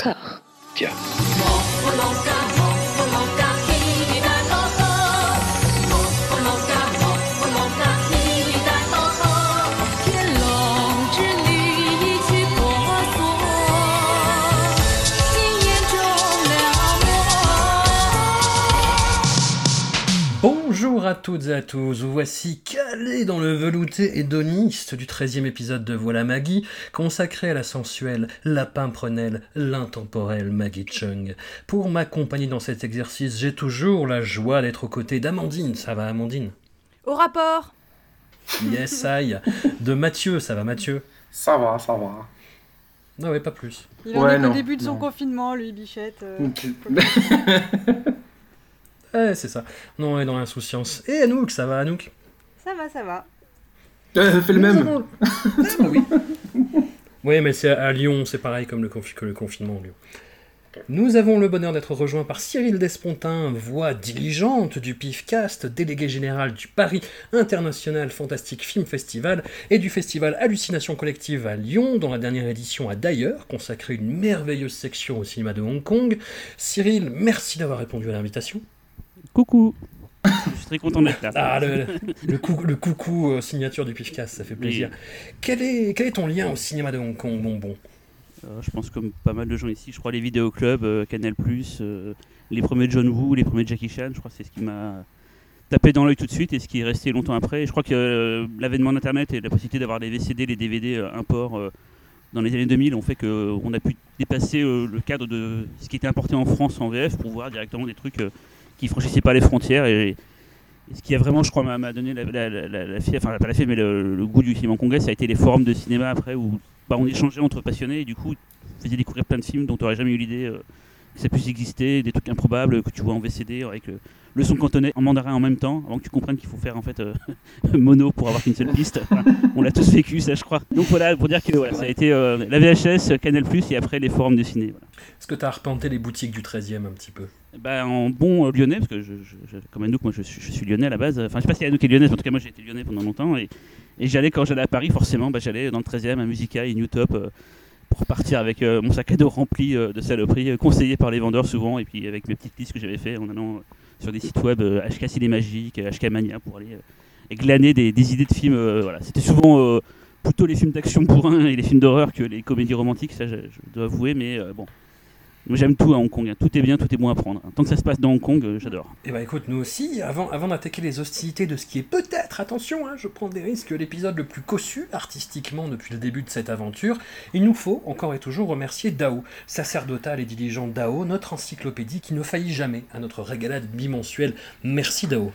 Tiens. Bonjour à toutes et à tous, vous voici calé dans le velouté hédoniste du 13e épisode de Voilà Maggie, consacré à la sensuelle, la pimprenelle, l'intemporelle Maggie Chung. Pour m'accompagner dans cet exercice, j'ai toujours la joie d'être aux côtés d'Amandine. Ça va Amandine? Au rapport Yes, I. De Mathieu, ça va Mathieu? Ça va, ça va. Non, ouais, pas plus. Il en est non, qu'au début de son non. confinement, lui, Bichette. euh. Eh, c'est ça. Non, on est dans l'insouciance. Et Anouk, ça va Anouk? Ça va, ça va. Euh, fais le même. avons- Ah, oui. Oui, mais c'est à Lyon, c'est pareil comme le, confi- que le confinement à Lyon. Nous avons le bonheur d'être rejoints par Cyril Despontin, voix diligente du PIFcast, délégué général du Paris International Fantastic Film Festival et du festival Hallucination Collective à Lyon, dont la dernière édition a d'ailleurs consacré une merveilleuse section au cinéma de Hong Kong. Cyril, merci d'avoir répondu à l'invitation. Coucou Je suis très content d'être là. Ah, le, le, cou- le coucou euh, signature du PIFcast, ça fait plaisir. Quel, est, quel est ton lien au cinéma de Hong Kong, bonbon? Euh, je pense comme pas mal de gens ici, je crois les vidéoclubs, euh, Canal+, euh, les premiers John Woo, les premiers Jackie Chan, je crois que c'est ce qui m'a tapé dans l'œil tout de suite et ce qui est resté longtemps après. Et je crois que euh, l'avènement d'Internet et la possibilité d'avoir les VCD, les DVD import dans les années 2000 ont fait qu'on a pu dépasser le cadre de ce qui était importé en France en VF pour voir directement des trucs qui franchissaient pas les frontières et, ce qui a vraiment, je crois, m'a donné la, fièvre- enfin pas la fièvre, mais le, goût du cinéma hongkongais, ça a été les forums de cinéma après où bah, on échangeait entre passionnés et du coup on faisait découvrir plein de films dont tu n'aurais jamais eu l'idée euh, que ça puisse exister, des trucs improbables que tu vois en VCD avec le, son cantonais en mandarin en même temps, avant que tu comprennes qu'il faut faire en fait euh, mono pour avoir qu'une seule piste. On l'a tous vécu ça je crois. Donc voilà, pour dire que ça a été euh, la VHS, Canal+, et après les forums de ciné. voilà. Est-ce que tu as arpenté les boutiques du 13e un petit peu? Bah, en bon euh, lyonnais, parce que je, je- je- comme Anouk, moi je suis, lyonnais à la base. Enfin, je sais pas si Anouk est lyonnaise, mais en tout cas, moi j'ai été lyonnais pendant longtemps. Et, j'allais, quand j'allais à Paris, forcément, bah, j'allais dans le 13e à Musica et New Top euh, pour partir avec euh, mon sac à dos rempli de saloperies, conseillé par les vendeurs souvent, et puis avec mes petites listes que j'avais fait en allant sur des sites web HK Ciné Magique, euh, HK Mania pour aller glaner des, des idées de films. voilà. C'était souvent plutôt les films d'action bourrin et les films d'horreur que les comédies romantiques, ça je, dois avouer, mais bon. J'aime tout à Hong Kong, hein. tout est bien, tout est bon à prendre. Tant que ça se passe dans Hong Kong, euh, j'adore. Eh ben écoute, nous aussi, avant, avant d'attaquer les hostilités de ce qui est peut-être, attention, hein, je prends des risques, l'épisode le plus cossu artistiquement depuis le début de cette aventure, il nous faut encore et toujours remercier Dao, sacerdotal et diligent Dao, notre encyclopédie qui ne faillit jamais à notre régalade bimensuelle. Merci Dao.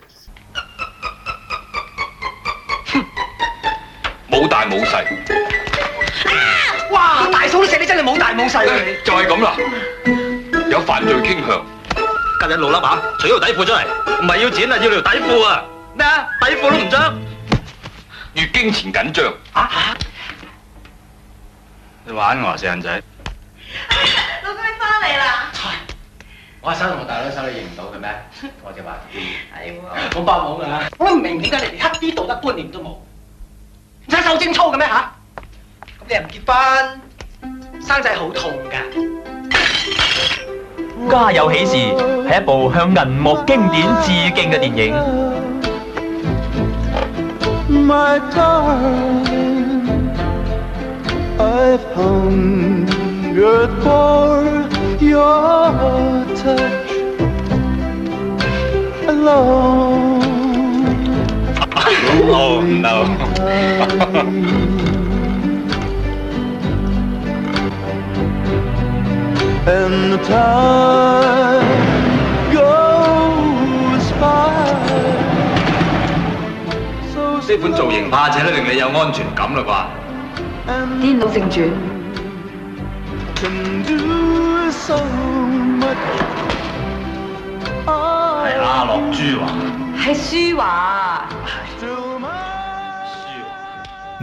哇！大嫂都食你真係冇大冇細啊！你就係咁啦。有犯罪傾向，今日老笠啊，除咗條底褲出嚟，唔係要錢啊，要條底褲啊！咩啊？底褲都唔着月經前緊張，啊！你玩我啊，死人仔！老公你翻嚟啦？我手同我大佬手你認唔到嘅咩？我就話係喎。我包冇㗎。我都唔明點解你哋一啲道德觀念都冇，唔使受精操嘅咩吓？咁你又唔結婚，生仔好痛㗎。家有喜事係一部向銀幕經典致敬嘅電影。My darling, I've hungered for your touch alone. Oh no！and the time goes by. 呢款造型怕且都令你有安全感啦啩？颠倒正传。系阿乐朱华。系舒华。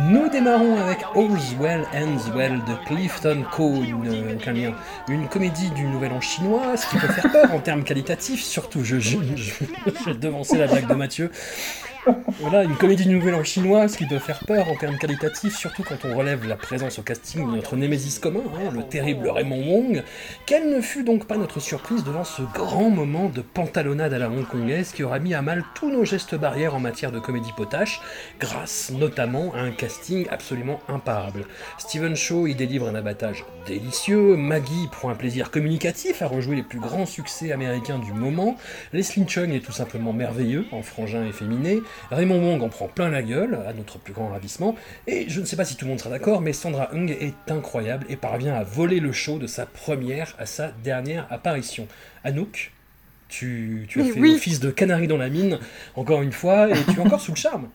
Nous démarrons avec All's Well Ends Well de Clifton Cone, euh. Une comédie du Nouvel An chinois, ce qui peut faire peur en termes qualitatifs, surtout je, je, je, la blague de Mathieu. Voilà, une comédie nouvelle en chinoise qui peut faire peur en termes qualitatifs, surtout quand on relève la présence au casting de notre némésis commun, hein, le terrible Raymond Wong. Quelle ne fut donc pas notre surprise devant ce grand moment de pantalonnade à la hongkongaise qui aura mis à mal tous nos gestes barrières en matière de comédie potache, grâce notamment à un casting absolument imparable. Steven Shaw y délivre un abattage délicieux, Maggie prend un plaisir communicatif à rejouer les plus grands succès américains du moment, Leslie Chung est tout simplement merveilleux, en frangin efféminé, Raymond Wong en prend plein la gueule, à notre plus grand ravissement, et je ne sais pas si tout le monde sera d'accord, mais Sandra Hung est incroyable et parvient à voler le show de sa première à sa dernière apparition. Anouk, tu, tu as fait oui. office de canari dans la mine, encore une fois, et tu es encore sous le charme.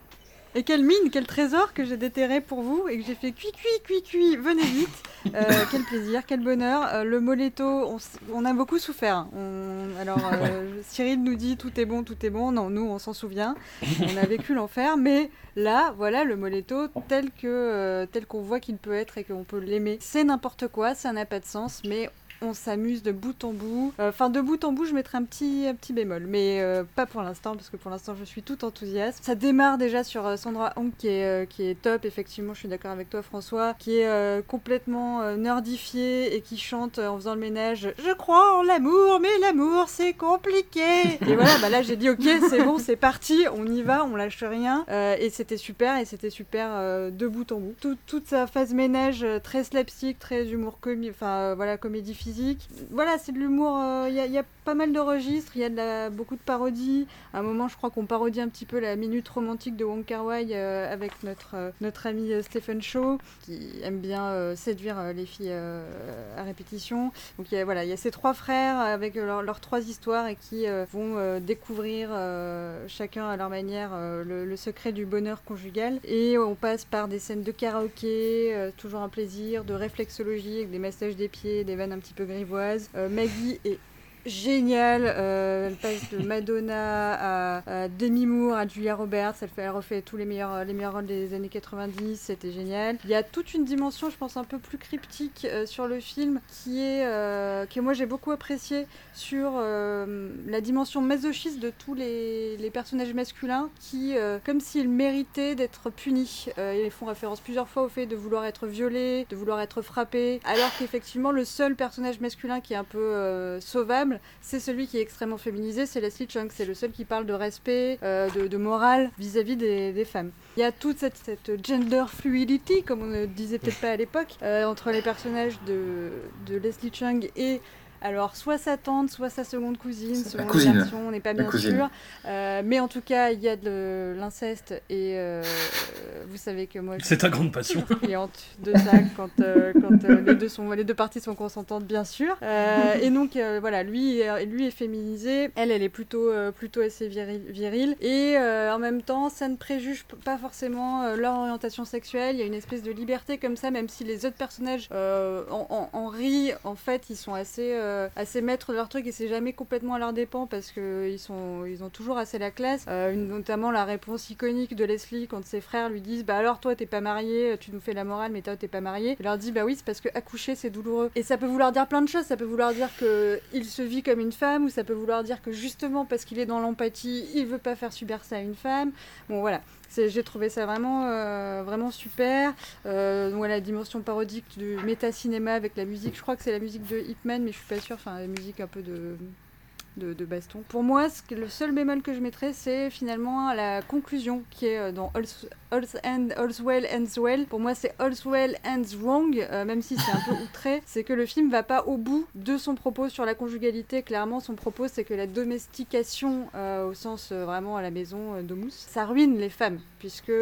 Et quelle mine, quel trésor que j'ai déterré pour vous et que j'ai fait cuit, cuit, cuit, cuit, venez vite. Euh, quel plaisir, quel bonheur. Euh, le Moletto, on, a beaucoup souffert. On- alors, euh, Cyril nous dit tout est bon, tout est bon. Non, nous, on s'en souvient. On a vécu l'enfer. Mais là, voilà, le Moletto tel que tel qu'on voit qu'il peut être et qu'on peut l'aimer. C'est n'importe quoi, ça n'a pas de sens, mais on s'amuse de bout en bout. Euh, Enfin, de bout en bout, je mettrai un petit, un petit bémol, mais euh, pas pour l'instant, parce que pour l'instant, je suis tout enthousiaste. Ça démarre déjà sur euh, Sandra Hong, qui est, qui est top, effectivement, je suis d'accord avec toi, François, qui est complètement nerdifiée et qui chante en faisant le ménage Je crois en l'amour, mais l'amour, c'est compliqué. et voilà, bah là, j'ai dit Ok, c'est bon, c'est parti, on y va, on lâche rien. Et c'était super, et c'était super de bout en bout. Tout- toute sa phase ménage, très slapstick, très humour comique, enfin voilà, comédie Voilà, c'est de l'humour, euh, il y, a- il y a pas mal de registres, il y a beaucoup de parodies. À un moment, je crois qu'on parodie un petit peu la minute romantique de Wong Kar Wai euh, avec notre, euh, notre ami euh, Stephen Shaw, qui aime bien euh, séduire euh, les filles euh, à répétition. Donc y a, voilà, il y a ces trois frères avec leur- leurs trois histoires et qui euh, vont euh, découvrir euh, chacun à leur manière euh, le, secret du bonheur conjugal. Et on passe par des scènes de karaoké, euh, toujours un plaisir, de réflexologie avec des massages des pieds, des vannes un petit peu grivoises. Euh, Maggie est géniale. euh, elle passe de Madonna à, à Demi Moore, à Julia Roberts. Elle, fait, elle refait tous les meilleurs, les meilleurs rôles des années 90. C'était génial. Il y a toute une dimension, je pense, un peu plus cryptique euh, sur le film qui est euh, que moi j'ai beaucoup apprécié sur euh, la dimension masochiste de tous les, les personnages masculins qui, euh, comme s'ils méritaient d'être punis. Ils font référence plusieurs fois au fait de vouloir être violés, de vouloir être frappés, alors qu'effectivement le seul personnage masculin qui est un peu euh, c'est celui qui est extrêmement féminisé, c'est Leslie Chung. C'est le seul qui parle de respect, euh, de, morale vis-à-vis des, femmes. Il y a toute cette, cette gender fluidity, comme on ne disait peut-être pas à l'époque, euh, entre les personnages de, de Leslie Chung et alors, soit sa tante, soit sa seconde cousine, La selon les cousine. versions, on n'est pas La bien cousine. sûr. Euh, mais en tout cas, il y a de l'inceste et euh, vous savez que moi, je C'est ta grande passion. suis cliente de ça quand, euh, quand euh, les, deux sont, les deux parties sont consentantes, bien sûr. Euh, et donc, euh, voilà, lui, est- lui est féminisé, elle, elle est plutôt, euh, plutôt assez viril- virile. Et euh, en même temps, ça ne préjuge pas forcément euh, leur orientation sexuelle. Il y a une espèce de liberté comme ça, même si les autres personnages euh, en, en- en rient, en fait, ils sont assez, euh, assez maîtres de leur truc et c'est jamais complètement à leur dépens parce qu'ils ils ont toujours assez la classe. Euh, notamment la réponse iconique de Leslie quand ses frères lui disent Bah alors, toi, t'es pas marié, tu nous fais la morale, mais toi, t'es pas marié. Il leur dit Bah oui, c'est parce que accoucher, c'est douloureux. Et ça peut vouloir dire plein de choses. Ça peut vouloir dire que il se vit comme une femme ou ça peut vouloir dire que justement, parce qu'il est dans l'empathie, il veut pas faire subir ça à une femme. Bon, voilà. J'ai trouvé ça vraiment, euh, vraiment super. Euh, la dimension parodique du méta-cinéma avec la musique. Je crois que c'est la musique de Hitman, mais je suis pas sûre. Enfin, la musique un peu de, de, de baston. Pour moi, ce que- le seul bémol que je mettrais, c'est finalement la conclusion qui est euh, dans All's, All's Well Ends Well. Pour moi, c'est All's Well Ends Wrong, euh, même si c'est un peu outré. C'est que le film va pas au bout de son propos sur la conjugalité. Clairement, son propos, c'est que la domestication, euh, au sens euh, vraiment à la maison d'Omus, ça ruine les femmes, puisque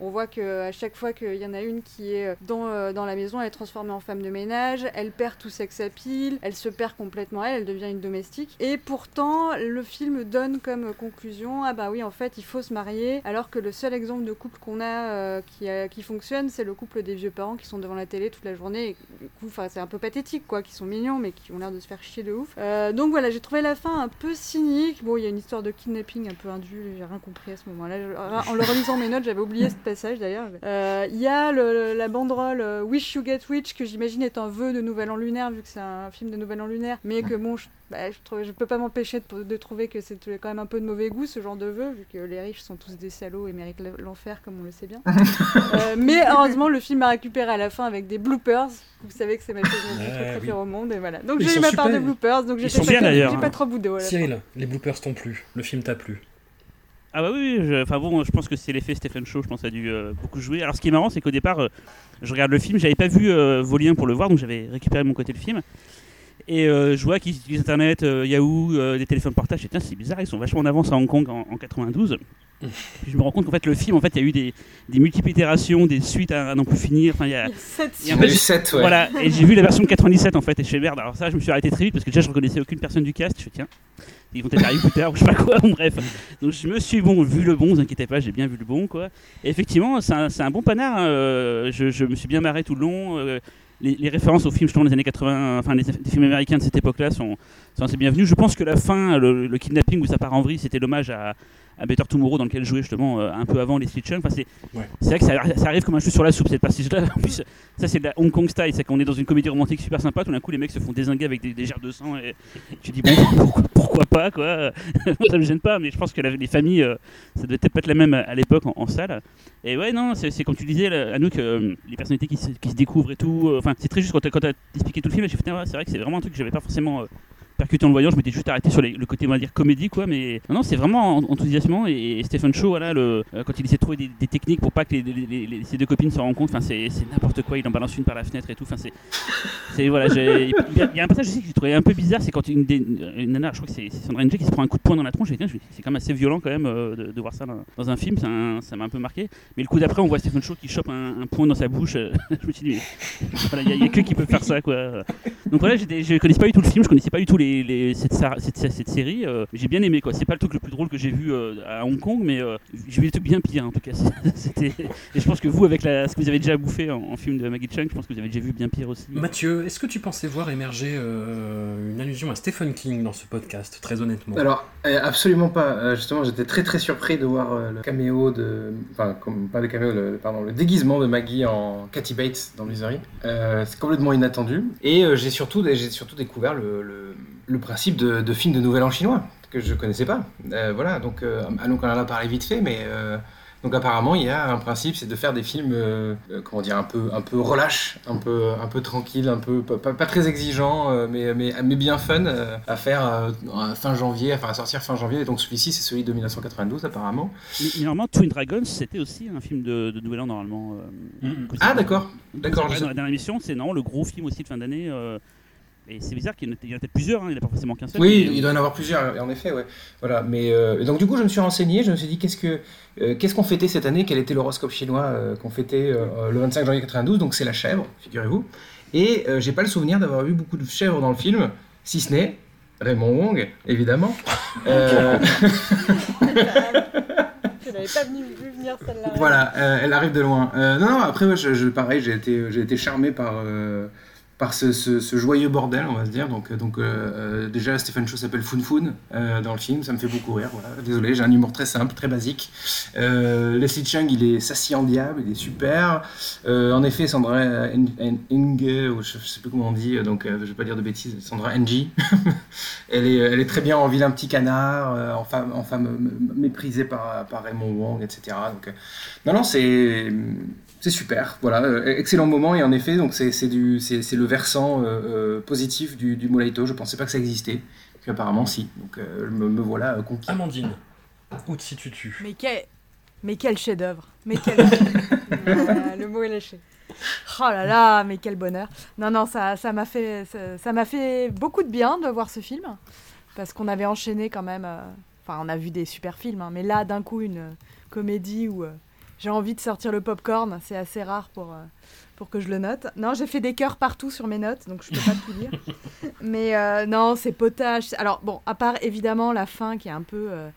on voit que à chaque fois qu'il y en a une qui est dans, dans la maison, elle est transformée en femme de ménage, elle perd tout sex appeal, elle se perd complètement elle, elle devient une domestique. Et pourtant, le film donne comme conclusion, ah bah oui, en fait, il faut se marier, alors que le seul exemple de couple qu'on a, euh, qui, fonctionne, c'est le couple des vieux parents qui sont devant la télé toute la journée. Et du coup, c'est un peu pathétique, quoi, qui sont mignons, mais qui ont l'air de se faire chier de ouf. Euh, donc voilà, j'ai trouvé la fin un peu cynique. Bon, il y a une histoire de kidnapping un peu indue, j'ai rien compris à ce moment-là. En le relisant mes notes, j'avais oublié ce passage d'ailleurs. Euh, Il y a la banderole Wish You Get Rich, que j'imagine est un vœu de Nouvel An lunaire, vu que c'est un film de Nouvel An lunaire, mais que bon, je, bah, je, je peux pas m'en m'empêchait de, de trouver que c'était quand même un peu de mauvais goût ce genre de vœu, vu que les riches sont tous des salauds et méritent l'enfer, comme on le sait bien. Euh, mais heureusement, le film m'a récupéré à la fin avec des bloopers. Vous savez que c'est ma chose que je Ouais, préfère oui. au monde, et voilà. Donc j'ai eu ma part de bloopers, donc sont pas, bien, d'ailleurs. j'ai pas trop boudé. voilà. Cyril, les bloopers t'ont plu, le film t'a plu. Ah bah oui, enfin bon, je pense que c'est l'effet Stephen Shaw, je pense, a dû euh, beaucoup jouer. Alors ce qui est marrant, c'est qu'au départ, euh, je regarde le film, j'avais pas vu euh, vos liens pour le voir, donc j'avais récupéré mon côté le film. Et euh, je vois qu'ils utilisent Internet, euh, Yahoo, euh, des téléphones dis, tiens, c'est bizarre, ils sont vachement en avance à Hong Kong en, en 92. Puis je me rends compte qu'en fait, le film, en fait, il y a eu des, des multiples itérations, des suites à, à n'en plus finir. Enfin, il y a, Il y a sept Et en Il y fait, a eu j'ai- 7, ouais. Voilà, et j'ai vu la version de 97 en fait, et je fais merde. Alors ça, je me suis arrêté très vite parce que déjà je reconnaissais aucune personne du cast. Je fais tiens, ils vont peut-être arriver plus tard ou je sais pas quoi. Bon, bref, donc je me suis bon vu le bon, vous inquiétez pas, j'ai bien vu le bon quoi. Et effectivement, c'est un, c'est un bon panard. hein, je, je me suis bien marré tout le long. euh, les, références aux films des années 80, enfin des films américains de cette époque-là sont, sont assez bienvenues. Je pense que la fin, le, le kidnapping où ça part en vrille, c'était l'hommage à, à Better Tomorrow dans lequel jouait justement euh, un peu avant les Street. Enfin, c'est Ouais. vrai que ça, ça arrive comme un cheveu sur la soupe cette passage-là. En plus, ça c'est de la Hong Kong style, c'est qu'on est dans une comédie romantique super sympa. Tout d'un coup, les mecs se font désinguer avec des, des gerres de sang et tu dis bon, pourquoi, pourquoi pas quoi. Ça me gêne pas, mais je pense que la- les familles, euh, ça devait peut-être pas être la même à l'époque en, en salle. Et ouais, non, c'est comme tu disais, Anouk, euh, les personnalités qui se, qui se découvrent et tout. euh, Enfin, c'est très juste quand quand t'as expliqué tout le film. J'ai fait, ouais, c'est vrai que c'est vraiment un truc que j'avais pas forcément. euh, percuté en le voyant, je m'étais juste arrêté sur le côté on va dire comédie quoi, mais non, c'est vraiment en- enthousiasmant et, Stephen Shaw voilà euh, quand il essaie de trouver des, techniques pour pas que les, ses deux copines se compte, enfin c'est n'importe quoi, il en balance une par la fenêtre et tout, enfin c'est voilà, il y, a- il un passage aussi que j'ai trouvé un peu bizarre, c'est quand une, des- nana, je crois que c'est Sandra Ng qui se prend un coup de poing dans la tronche, c'est quand même assez violent quand même euh, de, voir ça dans, un film, ça m'a un peu marqué. Mais le coup d'après, on voit Stephen Shaw qui chope un, un poing dans sa bouche, euh, je me suis dit, mais voilà, il y, a- il que qui peut faire ça quoi. Donc voilà, je connaissais pas du tout le film, je connaissais pas du tout les, les- cette, sa- cette, cette série. euh, j'ai bien aimé quoi. C'est pas le truc le plus drôle que j'ai vu euh, à Hong Kong, mais euh, j'ai vu des trucs bien pires en tout cas. C'était. Et je pense que vous, avec la, ce que vous avez déjà bouffé en, en film de Maggie Chung, je pense que vous avez déjà vu bien pire aussi. Mathieu, est-ce que tu pensais voir émerger euh, une allusion à Stephen King dans ce podcast, très honnêtement? Alors, euh, absolument pas. Justement, j'étais très très surpris de voir le caméo de. Enfin, comme, pas le caméo, le, pardon, le déguisement de Maggie en Cathy Bates dans Misery. Euh, c'est complètement inattendu. Et euh, j'ai surtout, j'ai surtout découvert le, le, le principe de, de film de Nouvel An chinois, que je connaissais pas. Euh, voilà, donc, euh, donc on en a parlé vite fait, mais. euh, donc apparemment, il y a un principe, c'est de faire des films, euh, comment dire, un peu, un peu relâche, un peu, un peu tranquille, un peu pas, très exigeant, mais, mais, mais bien fun euh, à faire euh, à fin janvier, enfin à sortir fin janvier. Et donc celui-ci, c'est celui de 1992 apparemment. Mais, mais normalement, Twin Dragons, c'était aussi un film de, de Nouvel An normalement. que Ah d'accord, d'accord. Dans sais- la dernière émission, c'est non le gros film aussi de fin d'année. Et c'est bizarre qu'il y en a peut-être plusieurs, hein, il n'y en a pas forcément qu'un seul. Oui, mais- il doit y en avoir plusieurs, en effet, ouais. Voilà, mais euh, donc du coup, je me suis renseigné, je me suis dit qu'est-ce que euh, qu'est-ce qu'on fêtait cette année, quel était l'horoscope chinois euh, qu'on fêtait euh, le 25 janvier 92, donc c'est la chèvre, figurez-vous. Et euh, j'ai pas le souvenir d'avoir vu beaucoup de chèvres dans le film, si ce n'est Raymond Wong, évidemment. Euh, Je l'avais pas venu, vu venir celle-là. voilà, euh, elle arrive de loin. Euh, non, non, après, ouais, je, je- pareil, j'ai été, j'ai été charmé par, euh, par ce, ce- joyeux bordel, on va se dire. Donc, euh, donc euh, euh, déjà, Stephen Chow s'appelle Fun Fun dans le film, ça me fait beaucoup rire. Voilà. Désolé, j'ai un humour très simple, très basique. Euh, Leslie Chung, il est sassy en diable, il est super. En effet, Sandra ou je, je sais plus comment on dit, donc je vais pas dire de bêtises, Sandra Ng, elle, est, elle est très bien en vilain petit canard, en femme, en femme méprisée par, par Raymond Wong, etc. Donc, non, non, c'est c'est super. Voilà, euh, excellent moment et en effet, donc c'est c'est du c'est c'est le versant euh, euh, positif du, du Molaito. Je pensais pas que ça existait, puis apparemment si. Donc euh, me, me voilà conquis. Amandine, où te situes-tu? Mais quel, mais quel chef-d'œuvre. Mais quel. Voilà, le mot est lâché. Oh là là, mais quel bonheur. Non, non, ça ça m'a fait, ça m'a fait beaucoup de bien de voir ce film. Parce qu'on avait enchaîné quand même. euh, Enfin, on a vu des super films, hein, mais là, d'un coup, une comédie où euh, j'ai envie de sortir le popcorn, c'est assez rare pour, euh, pour que je le note. Non, j'ai fait des cœurs partout sur mes notes, donc je peux pas tout lire. Mais euh, non, c'est potage. Alors, bon, à part évidemment la fin qui est un peu. euh,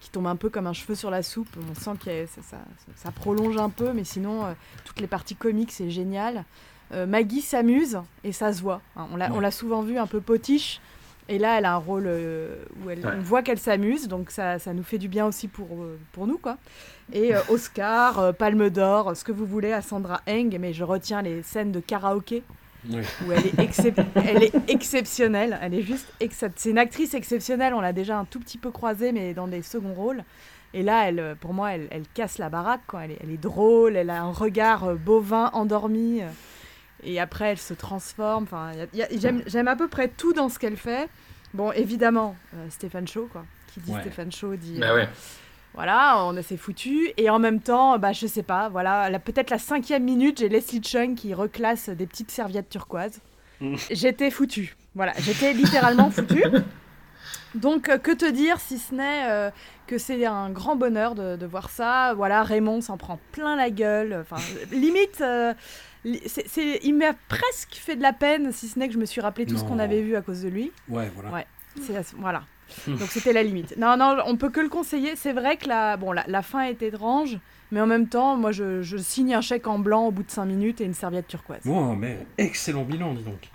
qui tombe un peu comme un cheveu sur la soupe. On sent que ça, ça, ça prolonge un peu, mais sinon, toutes les parties comiques, c'est génial. Maggie s'amuse et ça se voit. hein. On l'a on l'a souvent vu un peu potiche. Et là, elle a un rôle euh, où elle, Ouais. on voit qu'elle s'amuse, donc ça, ça nous fait du bien aussi pour, euh, pour nous. quoi. Et euh, Oscar, Palme d'Or, ce que vous voulez à Sandra Eng, mais je retiens les scènes de karaoké Oui. où elle est, excep- elle est exceptionnelle. Elle est juste C'est une actrice exceptionnelle. On l'a déjà un tout petit peu croisée, mais dans des seconds rôles. Et là, elle, pour moi, elle, elle casse la baraque. Quoi. Elle, est, elle est drôle, elle a un regard bovin endormi. Euh, et après, elle se transforme. Enfin, j'aime, à peu près tout dans ce qu'elle fait. Bon, évidemment, euh, Stéphane Shaw, quoi. Qui dit Ouais. Stéphane Shaw dit. Bah euh, ouais. voilà, on s'est foutu. Et en même temps, bah, je sais pas, voilà, peut-être la cinquième minute, j'ai Leslie Chung qui reclasse des petites serviettes turquoises. J'étais foutu. Voilà, j'étais littéralement foutu. Donc, euh, que te dire si ce n'est euh, que c'est un grand bonheur de, de voir ça. Voilà, Raymond s'en prend plein la gueule. Enfin, limite, euh, li- c'est- c'est- il m'a presque fait de la peine, si ce n'est que je me suis rappelé tout ce qu'on avait vu à cause de lui. Ouais, voilà. Ouais, c'est voilà. Donc c'était la limite. Non, non, on peut que le conseiller. C'est vrai que la, bon, la, la fin est étrange, mais en même temps, moi, je, je signe un chèque en blanc au bout de 5 minutes et une serviette turquoise. Bon, mais excellent bilan, dis donc.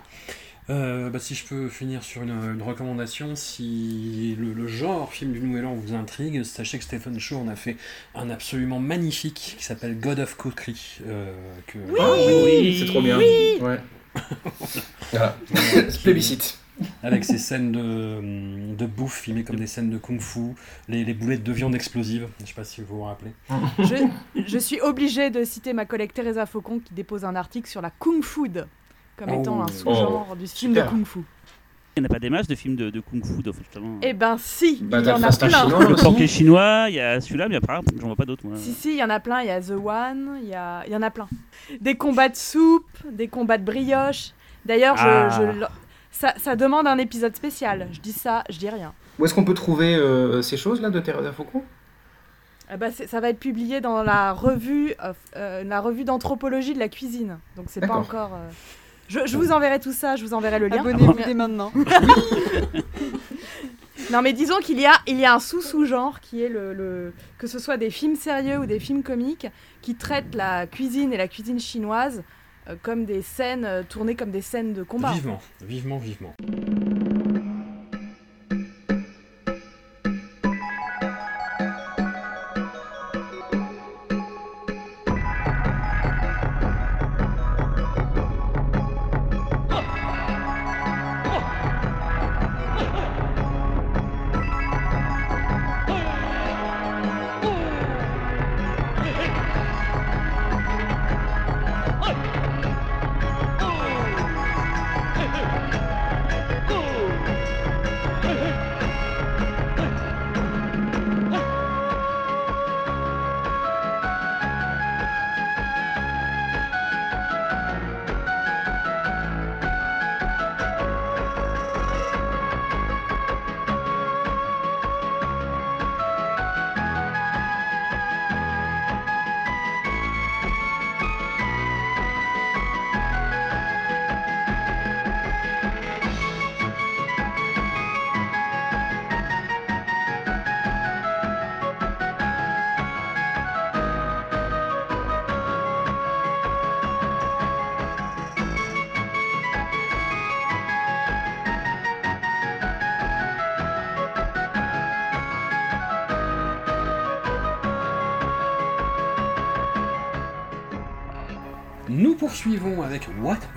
Euh, bah, si je peux finir sur une, une recommandation, si le, le genre film du Nouvel An vous intrigue, sachez que Stephen Shaw en a fait un absolument magnifique qui s'appelle God of Cookery. euh, que... Ah oui, c'est trop bien. Ouais. Voilà. Plébiscite. Avec ces scènes de, de bouffe filmées comme des scènes de kung-fu, les, les boulettes de viande explosives, je sais pas si vous vous rappelez. Je, je suis obligée de citer ma collègue Teresa Faucon qui dépose un article sur la kung food comme Oh. étant un sous-genre Oh, du film de super. kung fu. Il n'y en a pas des masses de films de, de kung-fu, justement. Eh ben si, Bah, il y en le a plein. Chinois. Le porquet chinois, il y a celui-là, mais après, j'en vois pas d'autres. Si, si, il y en a plein. Il y a The One, il y, a... il y en a plein. Des combats de soupe, des combats de brioche. D'ailleurs, Ah. je- ça, ça demande un épisode spécial. Je dis ça, je dis rien. Où est-ce qu'on peut trouver euh, ces choses-là de Teresa Faucon? Eh ben, ça va être publié dans la revue, euh, la revue d'anthropologie de la cuisine. Donc c'est pas encore. euh, Je, je vous enverrai tout ça, je vous enverrai le lien. Abonnez-vous dès maintenant. Non, mais disons qu'il y a, il y a un sous-sous-genre qui est le, le- que ce soit des films sérieux ou des films comiques qui traitent la cuisine et la cuisine chinoise euh, comme des scènes euh, tournées comme des scènes de combat. Vivement, vivement, vivement.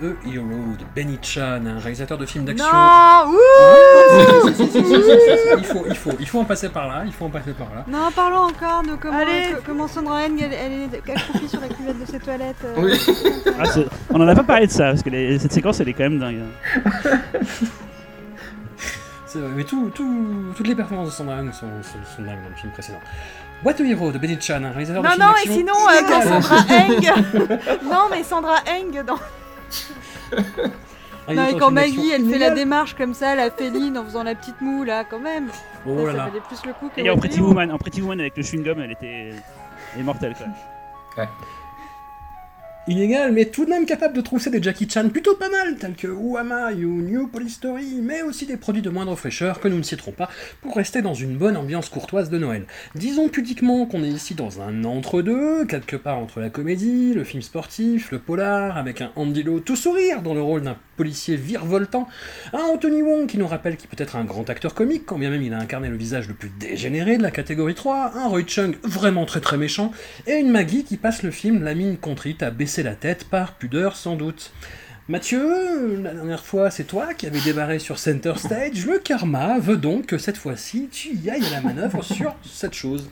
What a Hero de Benny Chan, un réalisateur de films d'action. Non Ouh il, faut, il, faut, il faut en passer par là, il faut en passer par là. Non, parlons encore de comment, Allez. co- comment Sandra Heng, elle, elle est accroupie sur la cuvette de ses toilettes. euh, Oui. Ah, c'est- on en a pas parlé de ça, parce que les- cette séquence, elle est quand même dingue. hein. C'est vrai, mais tout, tout- toutes les performances de Sandra Hung sont, sont, sont dingues dans le film précédent. What a Hero de Benny Chan, un réalisateur de Non, films non, et d'action. sinon, euh, quand Sandra Heng. non, mais Sandra Heng dans. Non, réalisateur et de quand Maggie, elle fait la démarche comme ça, la féline, en faisant la petite moue, là, quand même. Oh ça, là ça là. valait plus le coup que Et en Pretty. Woman, en Pretty Woman avec le chewing-gum, elle était elle est mortelle quoi. Inégal, mais tout de même capable de trousser des Jackie Chan plutôt pas mal, tels que Wama ou New Police Story, mais aussi des produits de moindre fraîcheur que nous ne citerons pas pour rester dans une bonne ambiance courtoise de Noël. Disons pudiquement qu'on est ici dans un entre-deux, quelque part entre la comédie, le film sportif, le polar, avec un Andy Lau tout sourire dans le rôle d'un policier virevoltant, un Anthony Wong qui nous rappelle qu'il peut être un grand acteur comique, quand bien même il a incarné le visage le plus dégénéré de la catégorie 3, un Roy Chung vraiment très très méchant, et une Maggie qui passe le film la mine contrite à baisser la tête par pudeur sans doute. Mathieu, la dernière fois, c'est toi qui avais débarré sur Center Stage. Le karma veut donc que cette fois-ci, tu y ailles à la manœuvre sur cette chose.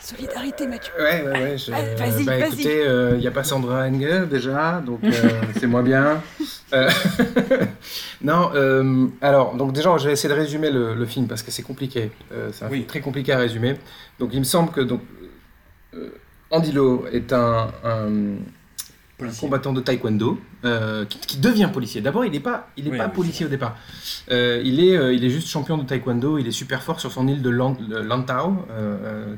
Solidarité, Mathieu. Ouais, ouais, ouais. je- Allez, vas-y, bah, vas-y. écoutez, il n'y a pas Sandra Engel déjà, donc euh, c'est moins bien. Euh, non, euh, alors, donc déjà, je vais essayer de résumer le, le film parce que c'est compliqué. Euh, c'est un film très compliqué à résumer. Donc, il me semble que donc, euh, Andy Lau est un, un- un combattant de taekwondo euh, qui, qui devient policier. D'abord, il n'est pas, il est Oui, pas oui, policier au départ. Euh, il, est, euh, il est juste champion de taekwondo. Il est super fort sur son île de Lan- de Lantau,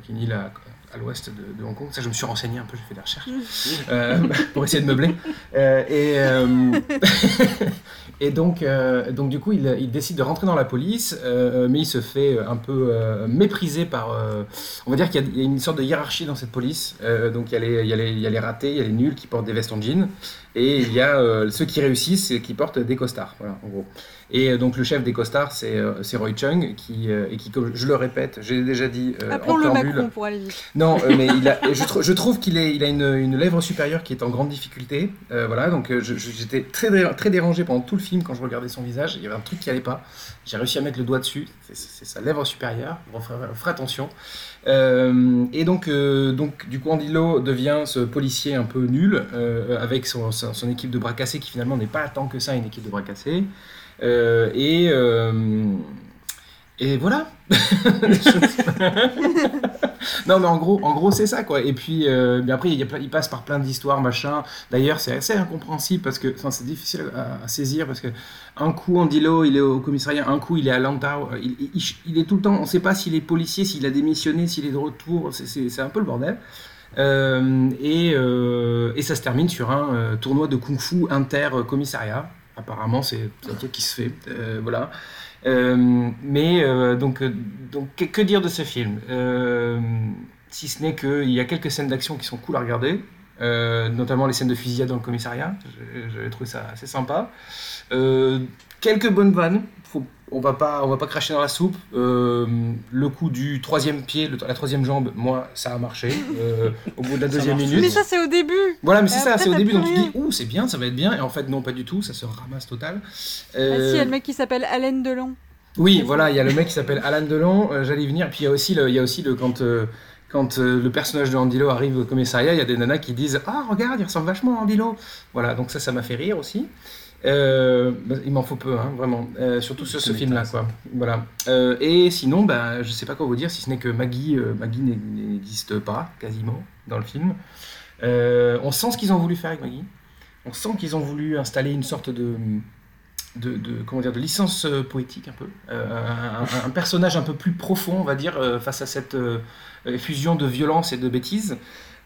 qui est une île à, à l'ouest de, de Hong Kong. Ça, je me suis renseigné un peu, j'ai fait des recherches pour essayer de meubler. Et, et donc, euh, donc, du coup, il, décide de rentrer dans la police, euh, mais il se fait un peu euh, mépriser par. euh, on va dire qu'il y a- une sorte de hiérarchie dans cette police. Euh, donc, il y, a les, il, y a les, il y a les ratés, il y a les nuls qui portent des vestes en jean, et il y a euh, ceux qui réussissent et qui portent des costards. Voilà, en gros. Et euh, donc, le chef des costards, c'est euh, Roy Chung, qui, euh, et qui, comme je le répète, j'ai déjà dit. Appelons-le Macron pour aller vite. non, mais il a, je, trou- je trouve qu'il il a une, une lèvre supérieure qui est en grande difficulté. Voilà, donc j'étais très, très dérangé pendant tout le film quand je regardais son visage. Il y avait un truc qui allait pas. J'ai réussi à mettre le doigt dessus. C'est- sa lèvre supérieure. On fera, on fera attention. Euh, et donc, euh, donc, du coup, Andy Lau devient ce policier un peu nul euh, avec son, son, son équipe de bras cassés qui finalement n'est pas tant que ça une équipe de bras cassés. Euh, et, euh, et voilà. non, mais en gros, en gros c'est ça, quoi. Et puis, euh, après, il, passe par plein d'histoires, machin. D'ailleurs, c'est assez incompréhensible parce que, enfin, c'est difficile à, saisir parce que un coup, Andy Lau, il est au commissariat, un coup, il est à Lantau. Il, est tout le temps, on ne sait pas s'il est policier, s'il a démissionné, s'il est de retour. C'est- un peu le bordel. Euh, et, et ça se termine sur un tournoi de kung-fu inter-commissariat. Apparemment, c'est un truc qui se fait. Euh, voilà. Euh, mais euh, donc, donc que, dire de ce film? Si ce n'est qu'il y a quelques scènes d'action qui sont cool à regarder, notamment les scènes de fusillade dans le commissariat. J'avais trouvé ça assez sympa. Quelques bonnes vannes. On va pas, on va pas cracher dans la soupe. Euh, le coup du troisième pied, le- la troisième jambe, moi, ça a marché. Euh, au bout de la deuxième minute. Mais ça, c'est au début. Voilà, mais c'est ça, c'est au début, donc tu rien. dis, ouh, c'est bien, ça va être bien, et en fait, non, pas du tout, ça se ramasse total. Ah Euh, si, il y a le mec qui s'appelle Alain Delon. oui, voilà, il y a le mec qui s'appelle Alan Delon, euh, j'allais y venir, puis il y a aussi le, il y a aussi le quand, euh, quand euh, le personnage de Andy Lau arrive au commissariat, il y a des nanas qui disent Ah, regarde, il ressemble vachement à Andy Lau. Voilà, donc ça, ça m'a fait rire aussi. Euh, bah, il m'en faut peu, hein, vraiment, Euh, surtout sur ce film-là, quoi. Voilà. Euh, et sinon, bah, je sais pas quoi vous dire, si ce n'est que Maggie, Maggie n'e- n'existe pas, quasiment, dans le film. On sent ce qu'ils ont voulu faire avec Maggie. On sent qu'ils ont voulu installer une sorte de, de, de- comment dire, de licence poétique un peu, un, un- un personnage un peu plus profond, on va dire, face à cette fusion de violence et de bêtise.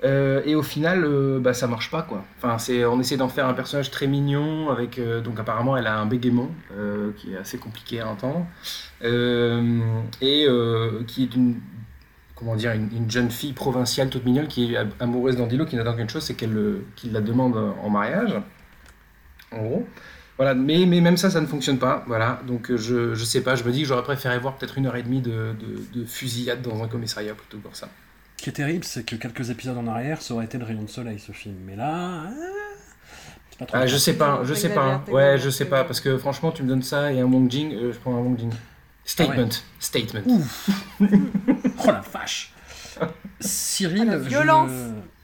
Euh, et au final, euh, bah, ça marche pas quoi. Enfin, c'est, on essaie d'en faire un personnage très mignon avec, euh, donc apparemment, elle a un bégaiement euh, qui est assez compliqué à entendre et qui est une comment dire, une, une jeune fille provinciale toute mignonne qui est am- amoureuse d'Andilo, qui n'attend qu'une chose, c'est qu'elle le- qu'il la demande en mariage. En gros. Voilà, mais, mais même ça, ça ne fonctionne pas. Voilà, donc je, je sais pas, je me dis que j'aurais préféré voir peut-être une heure et demie de, de, de fusillade dans un commissariat plutôt que ça. Ce qui est terrible, c'est que quelques épisodes en arrière, ça aurait été le rayon de soleil, ce film. Mais là. ah, c'est pas trop Ah, je sais pas, je sais pas. hein. Ouais, je sais pas, parce que franchement, tu me donnes ça et un Wong Jing, euh, je prends un Wong Jing. Statement, statement. Oh la vache Cyril, Ah, la violence.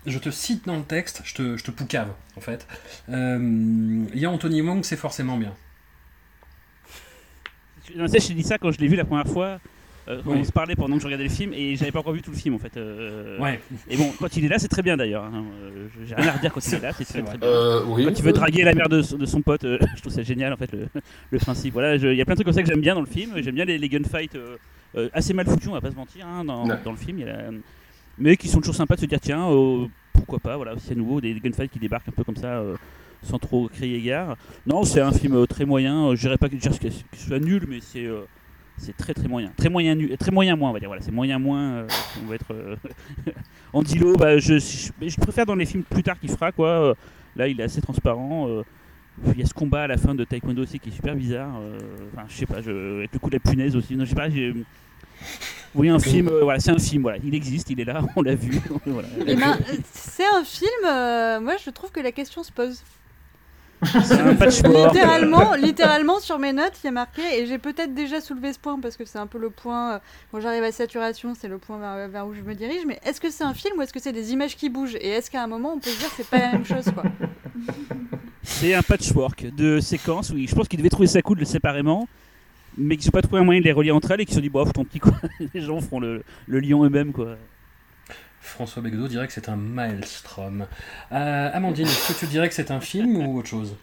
je, je te cite dans le texte, je te, je te poucave en fait. Euh, Il y a Anthony Wong, c'est forcément bien. Non, tu sais, je t'ai dit ça quand je l'ai vu la première fois. Euh, Oui. on se parlait pendant que je regardais le film et j'avais pas encore vu tout le film en fait. euh, Ouais. Et bon, quand il est là, c'est très bien d'ailleurs. hein. Euh, J'ai rien à redire quand il est là, c'est très, très bien. Euh, oui. Quand il veut draguer la mère de, son- de son pote, euh, je trouve ça génial en fait le, le principe. Voilà, il y a plein de trucs comme ça que j'aime bien dans le film. J'aime bien les, les gunfights assez mal foutus, on va pas se mentir, hein, dans, le film. il y a- mais qui sont toujours sympas de se dire tiens, euh, pourquoi pas, voilà, c'est nouveau, des, des gunfights qui débarquent un peu comme ça. euh, sans trop crier gare. Non, c'est un film très moyen. Je dirais pas que ce soit nul, mais c'est euh, c'est très très moyen. Très moyen, nu- très moyen moins, on va dire. Voilà, c'est moyen moins. euh, on va être. Euh... Andilo, bah, je, je, préfère dans les films plus tard qu'il fera quoi. euh, là, il est assez transparent. euh, il y a ce combat à la fin de Taekwondo aussi qui est super bizarre. euh, Enfin, je sais pas, je, avec le coup de la punaise aussi. Non, je sais pas. j'ai- Oui, un film. euh, voilà, c'est un film. Voilà, il existe, il est là, on l'a vu. voilà. Eh ben, c'est un film, euh, moi je trouve que la question se pose. C'est un patchwork. littéralement, littéralement sur mes notes, il y a marqué, et j'ai peut-être déjà soulevé ce point parce que c'est un peu le point, euh, quand j'arrive à saturation, c'est le point vers, vers où je me dirige, mais est-ce que c'est un film ou est-ce que c'est des images qui bougent? Et est-ce qu'à un moment on peut se dire que c'est pas la même chose quoi? C'est un patchwork de séquences où je pense qu'ils devaient trouver ça cool séparément, mais qu'ils n'ont pas trouvé un moyen de les relier entre elles et qu'ils se sont dit, bof, tant pis quoi. Les gens feront le, le lion eux-mêmes quoi. François Begdo dirait que c'est un maelstrom. Euh, Amandine, est-ce que tu dirais que c'est un film ou autre chose?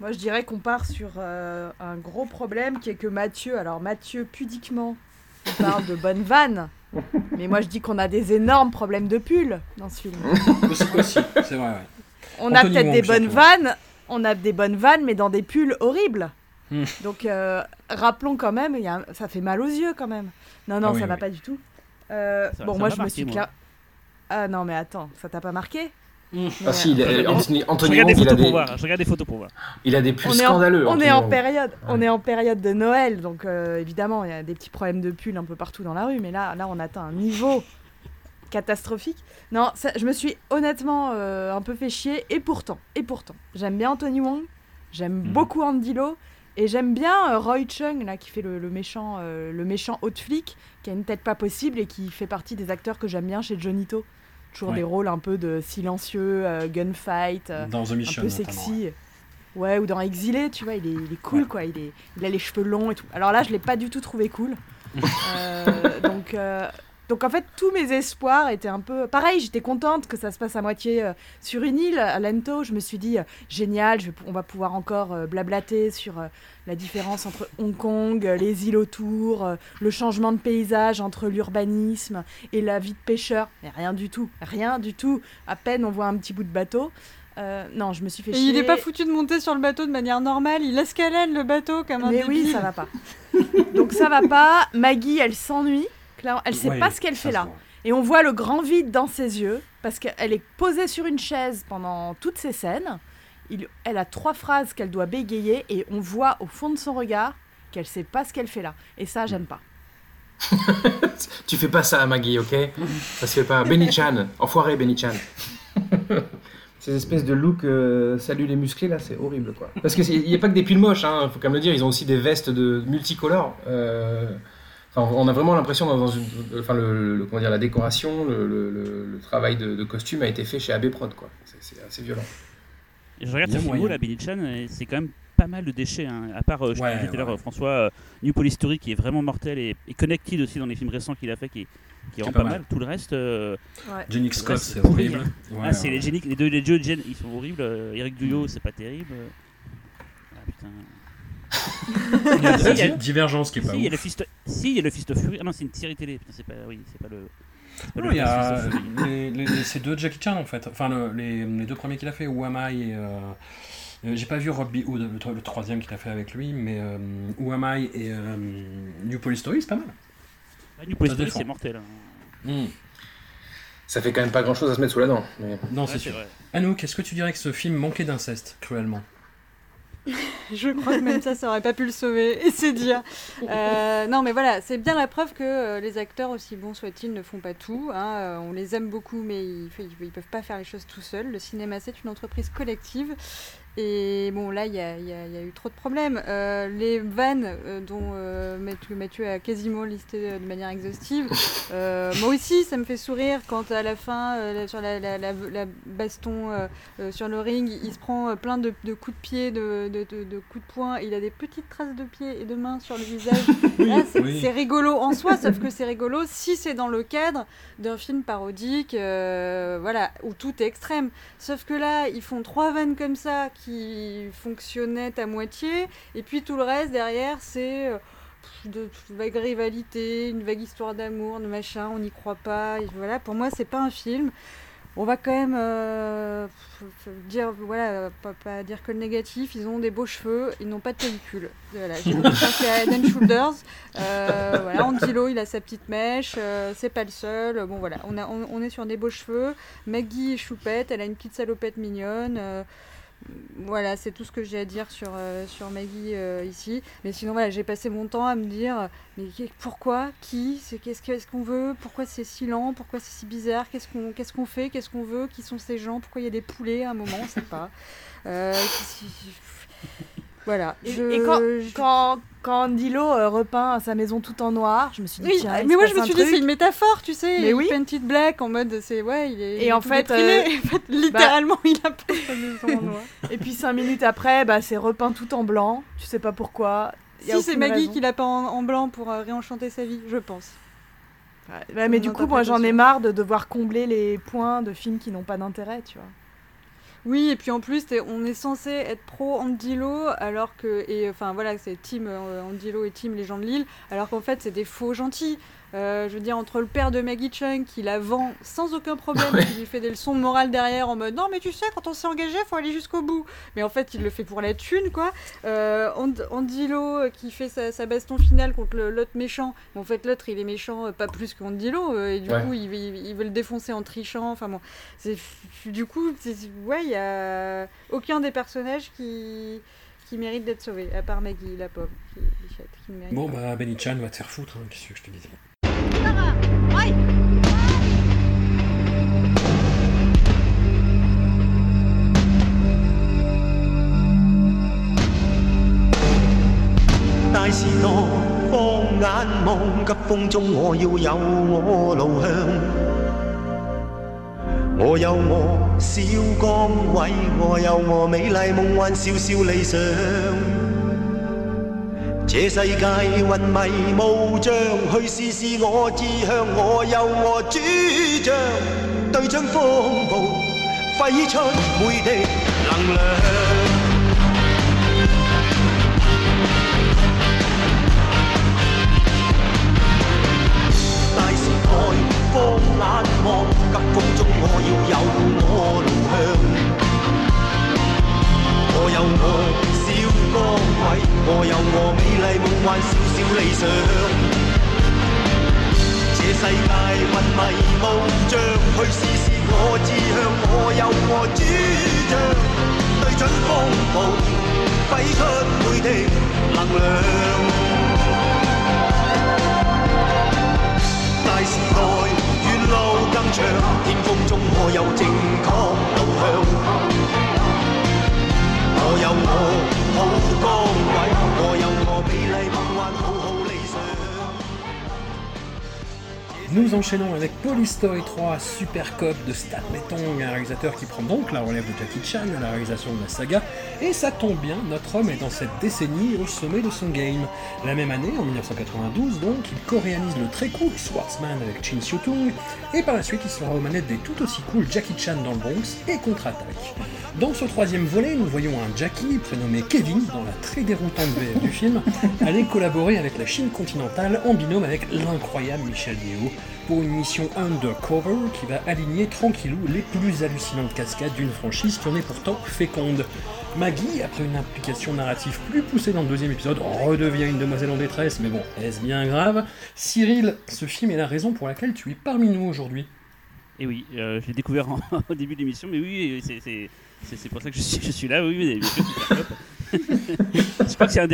Moi, je dirais qu'on part sur euh, un gros problème qui est que Mathieu, alors Mathieu, pudiquement, il parle de bonnes vannes. Mais moi, je dis qu'on a des énormes problèmes de pull dans ce film. Aussi, aussi, c'est vrai, ouais. On a peut-être des bonnes vannes, on a des bonnes vannes, mais dans des pulls horribles. Hmm. Donc, euh, rappelons quand même, il y a un- ça fait mal aux yeux quand même. Non, non, Ah oui, ça va oui. pas du tout. Euh, Ça- bon, ça moi, je me suis moi. Ah non, mais attends, ça t'a pas marqué Ah si, il a- Anthony, Je regarde des Wong, il a photos pour des, voir. Je regarde des photos pour voir. il a des pulls on est en, scandaleux. on Anthony est en Wong. période, on est en période de Noël, donc euh, évidemment il y a des petits problèmes de pull un peu partout dans la rue, mais là, là on atteint un niveau catastrophique. Non, ça- je me suis honnêtement euh, un peu fait chier, et pourtant, et pourtant, j'aime bien Anthony Wong, j'aime Mhm. beaucoup Andy Lo, et j'aime bien euh, Roy Chung là qui fait le, le méchant, euh, le méchant haut de flic, qui a une tête pas possible et qui fait partie des acteurs que j'aime bien chez Johnny To. Toujours Ouais. des rôles un peu de silencieux, euh, gunfight. euh, Dans The un peu sexy. Ouais. ou dans Exilé, tu vois, il est, il est cool, Ouais. quoi. Il, est, il a les cheveux longs et tout. Alors là, je l'ai pas du tout trouvé cool. Euh, donc, euh, donc en fait, tous mes espoirs étaient un peu... Pareil, j'étais contente que ça se passe à moitié euh, sur une île, à Lento. Je me suis dit, euh, génial, je vais pou- on va pouvoir encore euh, blablater sur la différence entre Hong Kong, les îles autour, le changement de paysage entre l'urbanisme et la vie de pêcheur. Mais rien du tout, rien du tout. À peine on voit un petit bout de bateau. Euh, non, je me suis fait Et chier. il est pas foutu de monter sur le bateau de manière normale, il escalade le bateau comme un Mais oui, ça va pas. Donc ça va pas. Maggie, elle s'ennuie. Clairement, Elle sait Ouais, pas ce qu'elle fait là. Et on voit le grand vide dans ses yeux parce qu'elle est posée sur une chaise pendant toutes ces scènes. Il- elle a trois phrases qu'elle doit bégayer et on voit au fond de son regard qu'elle sait pas ce qu'elle fait là. Et ça, j'aime pas. Tu fais pas ça, Maggie, ok? Ça se fait pas. Benny Chan, enfoiré Benny Chan. Ces espèces de look, euh, salut les musclés là, c'est horrible quoi. Parce qu'il n'y a pas que des pulls moches, hein, faut quand même le dire, ils ont aussi des vestes de multicolores. Euh, enfin, on a vraiment l'impression dans une, enfin le, le- comment dire, la décoration, le, le- le- le travail de, de costume a été fait chez AB Prod quoi. C'est- C'est assez violent. Et je regarde Il y a ce film moyen. là, Billy Chan, et c'est quand même pas mal de déchets. hein. À part, euh, je Ouais, te disais tout à l'heure, François, euh, New Police Story qui est vraiment mortel et, et Connected aussi dans les films récents qu'il a fait qui, qui est vraiment pas pas mal. mal. Tout le reste. euh, Ouais. Jenny Scott, c'est horrible. Ouais, ah, c'est les, les deux les deux ils sont horribles. euh, Eric Duyot, c'est pas terrible. Ah putain. Il y a Si, il y a- Di- Divergence qui est pas si, il y a ouf. le Fist, si, il y a le Fist of Fury. Ah non, c'est une série télé. Putain, c'est pas, oui, c'est pas le. pas Non, le il y a Fist of Fury. les, les- les- ces deux Jackie Chan en fait. Enfin, le- les, les deux premiers qu'il a fait, Who Am I et. euh, euh, J'ai pas vu Robbie Hood, le, tro- le troisième qu'il a fait avec lui, mais euh, Who Am I et euh, New Police Story, c'est pas mal. Ah, New Police Story, c'est mortel. hein. Hmm. Ça fait quand même pas grand chose à se mettre sous la dent. mais- Non, Ouais, c'est c'est sûr. vrai. Anouk, est-ce que tu dirais que ce film manquait d'inceste, cruellement? Je crois que même ça, ça aurait pas pu le sauver, et c'est dire. Euh, non, mais voilà, c'est bien la preuve que euh, les acteurs, aussi bons soient-ils, ne font pas tout. hein. Euh, on les aime beaucoup, mais ils, ils, ils peuvent pas faire les choses tout seuls. Le cinéma, c'est une entreprise collective. Et bon, là, il y y y a eu trop de problèmes. Euh, les vannes euh, dont euh, Mathieu, Mathieu a quasiment listé euh, de manière exhaustive, moi aussi, ça me fait sourire quand à la fin, sur la, la- la- la baston sur le ring, il se prend plein de, de coups de pied, de, de- coups de poing, il a des petites traces de pieds et de mains sur le visage. Là, c'est oui. rigolo en soi, sauf que c'est rigolo si c'est dans le cadre d'un film parodique, voilà, où tout est extrême. Sauf que là, ils font trois vannes comme ça qui fonctionnaient à moitié, et puis tout le reste derrière, c'est euh, de de vague rivalité, une vague histoire d'amour, de machin, on n'y croit pas. voilà, pour moi, c'est pas un film. On va quand même euh, dire, voilà, pas, dire que le négatif, ils ont des beaux cheveux, ils n'ont pas de pellicule. Voilà, j'ai pensé à Head Shoulders. Euh, voilà, Angelo, il a sa petite mèche, euh, c'est pas le seul. Bon, voilà, on, a, on, on est sur des beaux cheveux. Maggie est choupette, elle a une petite salopette mignonne. Voilà, c'est tout ce que j'ai à dire sur, euh, sur Maggie euh, ici. Mais sinon, voilà, j'ai passé mon temps à me dire mais pourquoi Qui c'est, Qu'est-ce qu'on veut Pourquoi c'est si lent Pourquoi c'est si bizarre Qu'est-ce qu'on, qu'est-ce qu'on fait Qu'est-ce qu'on veut Qui sont ces gens Pourquoi il y a des poulets à un moment On sait pas. Euh, voilà. Et, Je- et quand, je- quand, quand Andilo euh, repeint sa maison tout en noir, je me suis dit, Oui, tiens, mais moi je me suis dit c'est une métaphore, tu sais, Mais il oui. painted black en mode c'est ouais, il est Et il en fait, euh, En fait, littéralement il a peint sa maison en noir. Et puis cinq minutes après, bah, c'est repeint tout en blanc. Tu sais pas pourquoi. Y a Si c'est Maggie qui l'a peint en, en blanc pour euh, réenchanter sa vie, je pense. Ouais, mais du coup, moi j'en ai marre de devoir combler les points de films qui n'ont pas d'intérêt, tu vois. Oui, et puis en plus, on est censé être pro Andilo, alors que. Et enfin voilà, c'est Team euh, Andilo et Team Les gens de Lille, alors qu'en fait, c'est des faux gentils. Euh, je veux dire, entre le père de Maggie Chung qui la vend sans aucun problème, Ouais. qui lui fait des leçons de morale derrière en mode non, mais tu sais, quand on s'est engagé, faut aller jusqu'au bout. Mais en fait, il le fait pour la thune, quoi. Euh, And- Andilo euh, qui fait sa, sa baston finale contre le- l'autre méchant. Mais en fait, l'autre, il est méchant euh, pas plus qu'Andilo, euh, et du Ouais. coup, il, veut- il- il veut le défoncer en trichant. Enfin bon, c'est du coup, c'est- ouais, il y a aucun des personnages qui qui mérite d'être sauvé, à part Maggie, la pauvre, qui, Bichette, qui ne mérite Bon, pas. bah, Benny Chan va te faire foutre, hein, qu'est-ce que je te disais. 风中我要有我路向。我有我小岗位，我有我美麗夢幻，笑笑理想。這世界云迷雾障，去試試我志向，我有我主張，對準風暴，揮出每滴能量。风中我要有我路向。我有我小崗位，我有我美麗夢幻，小小理想。這世界云迷雾障，去試試我志向，我有我主張，對准風暴，揮出每滴能量。唱，天空中我有正确路向。我有我好岗位，我有我美丽梦幻，Nous enchaînons avec Police Story 3 Super Cop de Stan Metong, un réalisateur qui prend donc la relève de Jackie Chan à la réalisation de la saga, et ça tombe bien, notre homme est dans cette décennie au sommet de son game. La même année, en 1992 donc, il co-réalise le très cool Swordsman avec Chin Siu-tung, et par la suite il sera aux manettes des tout aussi cool Jackie Chan dans le Bronx et Contre-Attaque. Dans ce troisième volet, nous voyons un Jackie prénommé Kevin, dans la très déroutante VF du film, aller collaborer avec la Chine continentale en binôme avec l'incroyable Michel Yeo une mission undercover qui va aligner tranquillou les plus hallucinantes cascades d'une franchise qui en est pourtant féconde. Maggie, après une implication narrative plus poussée dans le deuxième épisode, redevient une demoiselle en détresse, mais bon, est-ce bien grave? Cyril, ce film est la raison pour laquelle tu es parmi nous aujourd'hui. Et oui, euh, je l'ai découvert en- au début de l'émission, mais oui, c'est- pour ça que je suis, je suis là, oui, je crois que c'est un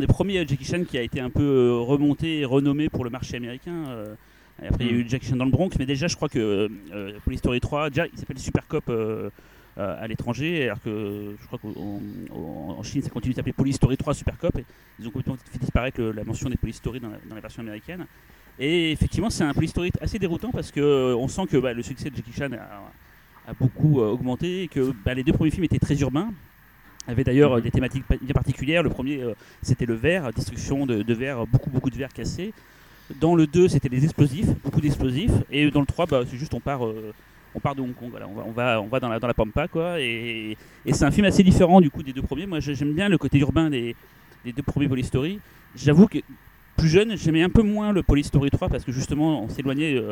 des premiers Jackie Chan qui a été un peu euh, remonté et renommé pour le marché américain. euh. Et après, il y a eu Jackie Chan dans le Bronx, mais déjà, je crois que euh, Police Story 3, déjà, il s'appelle Super Cop euh, euh, à l'étranger, alors que je crois qu'en en- en Chine, ça continue de s'appeler Police Story 3 Super Cop. Et ils ont complètement fait disparaître le- la mention des Police Story dans la, dans la version américaine. Et effectivement, c'est un Police Story assez déroutant parce que euh, sent que bah, le succès de Jackie Chan a, a beaucoup augmenté et que bah, les deux premiers films étaient très urbains. Avaient d'ailleurs des thématiques bien particulières. Le premier, c'était le verre, destruction de, de verre, beaucoup, beaucoup de verre cassés. Dans le 2, c'était les explosifs, beaucoup d'explosifs. Et dans le 3, bah, c'est juste on part, euh, on part de Hong Kong. Voilà, on, va, on, va, on va dans la, dans la pampa. Quoi, et c'est un film assez différent du coup des deux premiers. Moi, j'ai- j'aime bien le côté urbain des, des deux premiers Police Story. J'avoue que plus jeune, j'aimais un peu moins le Police Story 3 parce que justement, on s'éloignait euh,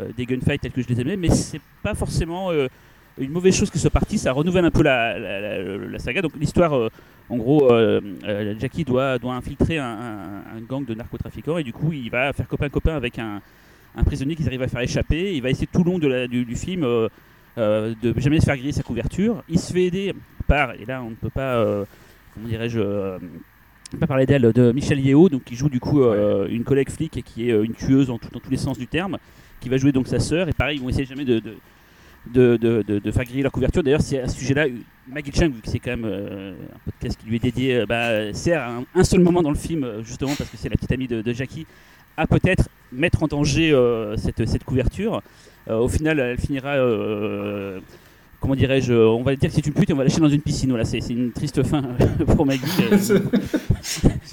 euh, des gunfights tels que je les aimais. Mais c'est pas forcément une mauvaise chose que ce parti. Ça renouvelle un peu la, la- la saga. Donc l'histoire. En gros, euh, euh, Jackie doit, doit infiltrer un, un- un gang de narcotrafiquants et du coup, il va faire copain-copain avec un, un prisonnier qu'ils arrivent à faire échapper. Il va essayer tout le long de la- du, du film euh, euh, de jamais se faire griller sa couverture. Il se fait aider par, et là on ne peut pas, comment dirais-je, pas parler d'elle, de Michel Yeo, donc qui joue du coup une collègue flic et qui est une tueuse en tout- dans tous les sens du terme, qui va jouer donc sa sœur. Et pareil, ils vont essayer jamais de, de, de, de- de- faire griller leur couverture. D'ailleurs, c'est à ce sujet-là, Maggie Chang, vu que c'est quand même euh, un podcast qui lui est dédié, euh, bah, sert à un, seul moment dans le film, euh, justement parce que c'est la petite amie de, Jackie, à peut-être mettre en danger cette, cette couverture. Au final, elle finira. Euh, comment dirais-je On va dire que c'est une pute et on va lâcher dans une piscine. Voilà, c'est une triste fin pour Maggie. Euh,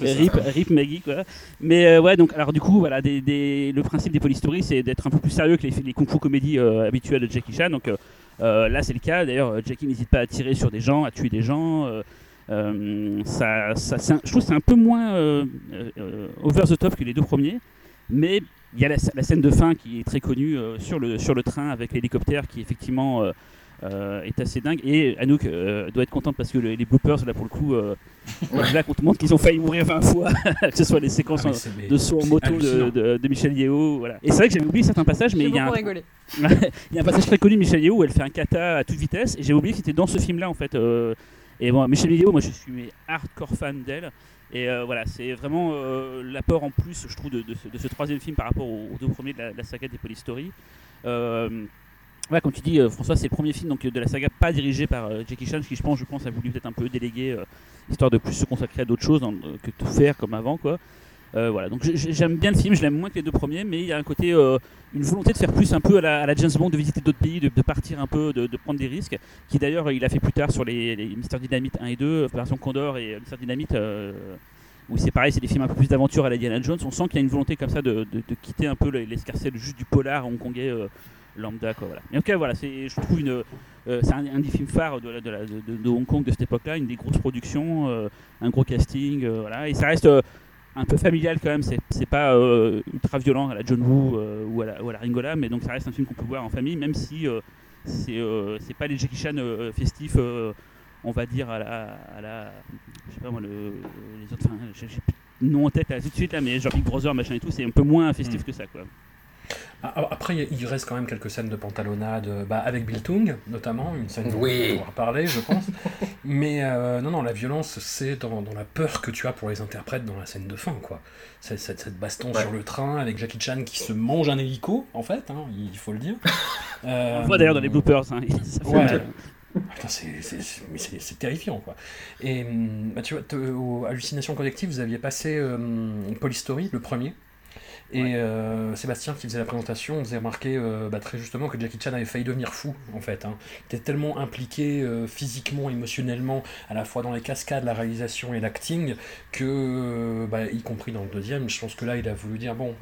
rip, rip Maggie, quoi. Mais euh, ouais, donc, alors du coup, voilà, des, des- le principe des polystories, c'est d'être un peu plus sérieux que les, les kung fu comédies euh, habituelles de Jackie Chan. Donc euh, euh, là, c'est le cas. D'ailleurs, euh, Jackie n'hésite pas à tirer sur des gens, à tuer des gens. euh, euh, ça, ça, c'est un- je trouve que c'est un peu moins euh, euh, over the top que les deux premiers, mais il y a la, la scène de fin qui est très connue euh, sur, le, sur le train avec l'hélicoptère qui effectivement euh, est assez dingue. Et Anouk euh, doit être contente parce que le- les bloopers, là pour le coup, euh, là qu'on te montre qu'ils ont failli mourir 20 fois, que ce soit les séquences Ah, en- de saut en moto de, de- de Michel Yeo. Voilà. Et c'est vrai que j'avais oublié certains passages, mais J'ai il y a un, rigolé. il y a un passage très connu de Michel Yeo où elle fait un kata à toute vitesse et j'ai oublié que c'était dans ce film là en fait. euh, et bon, Michel Yeo, moi je suis mais hardcore fan d'elle. Et euh, voilà, c'est vraiment euh, l'apport en plus, je trouve, de, de ce, de ce troisième film par rapport aux, aux deux premiers de la, de la saga des Polystory. Euh, ouais, comme tu dis, euh, François, c'est le premier film donc, de la saga pas dirigé par euh, Jackie Chan, qui je pense, a voulu peut-être un peu déléguer, euh, histoire de plus se consacrer à d'autres choses dans- que tout faire comme avant. quoi. Euh, voilà, donc j'aime bien le film, je l'aime moins que les deux premiers, mais il y a un côté, euh, une volonté de faire plus un peu à la, James Bond, de visiter d'autres pays, de, partir un peu, de, prendre des risques, qui d'ailleurs il a fait plus tard sur les, les Mister Dynamite 1 et 2, Opération Condor et euh, Mister Dynamite, euh, où c'est pareil, c'est des films un peu plus d'aventure à la Diana Jones. On sent qu'il y a une volonté comme ça de, quitter un peu le- l'escarcelle juste du polar hongkongais euh, lambda. Quoi, voilà. Mais en tout cas, voilà, c'est, je trouve une, euh, c'est un, un des films phares de, la- de, la- de- de Hong Kong de cette époque-là, une des grosses productions, euh, un gros casting, euh, voilà, et ça reste un peu familial quand même. C'est, pas ultra violent à la John Woo ou, à la, ou à la Ringola, mais donc ça reste un film qu'on peut voir en famille, même si c'est, c'est pas les Jackie Chan festifs. on va dire à la, à la je sais pas moi le, les autres enfin, j'ai nom en tête là tout de suite là mais genre Big Brother machin et tout c'est un peu moins festif Mm. que ça quoi Après, il y a- il reste quand même quelques scènes de pantalonnade, euh, bah, avec Bill Tung, notamment, une scène dont Oui. on va parler, je pense. Mais euh, non, non, la violence, c'est dans, dans la peur que tu as pour les interprètes dans la scène de fin, quoi. Cette, cette baston Ouais. sur le train avec Jackie Chan qui se mange un hélico, en fait, hein, il faut le dire. Euh, on le voit d'ailleurs dans les bloopers hein, ça fait Ouais. mal. Putain, c'est- terrifiant, quoi. Et hum, bah, tu vois, te- au Hallucination Collective, vous aviez passé euh, Polystory, le premier. Et euh, Sébastien qui faisait la présentation, on faisait remarquer euh, bah, très justement que Jackie Chan avait failli devenir fou en fait. Hein. Il était tellement impliqué euh, physiquement, émotionnellement, à la fois dans les cascades, la réalisation et l'acting, que, bah, y compris dans le deuxième, je pense que là il a voulu dire bon,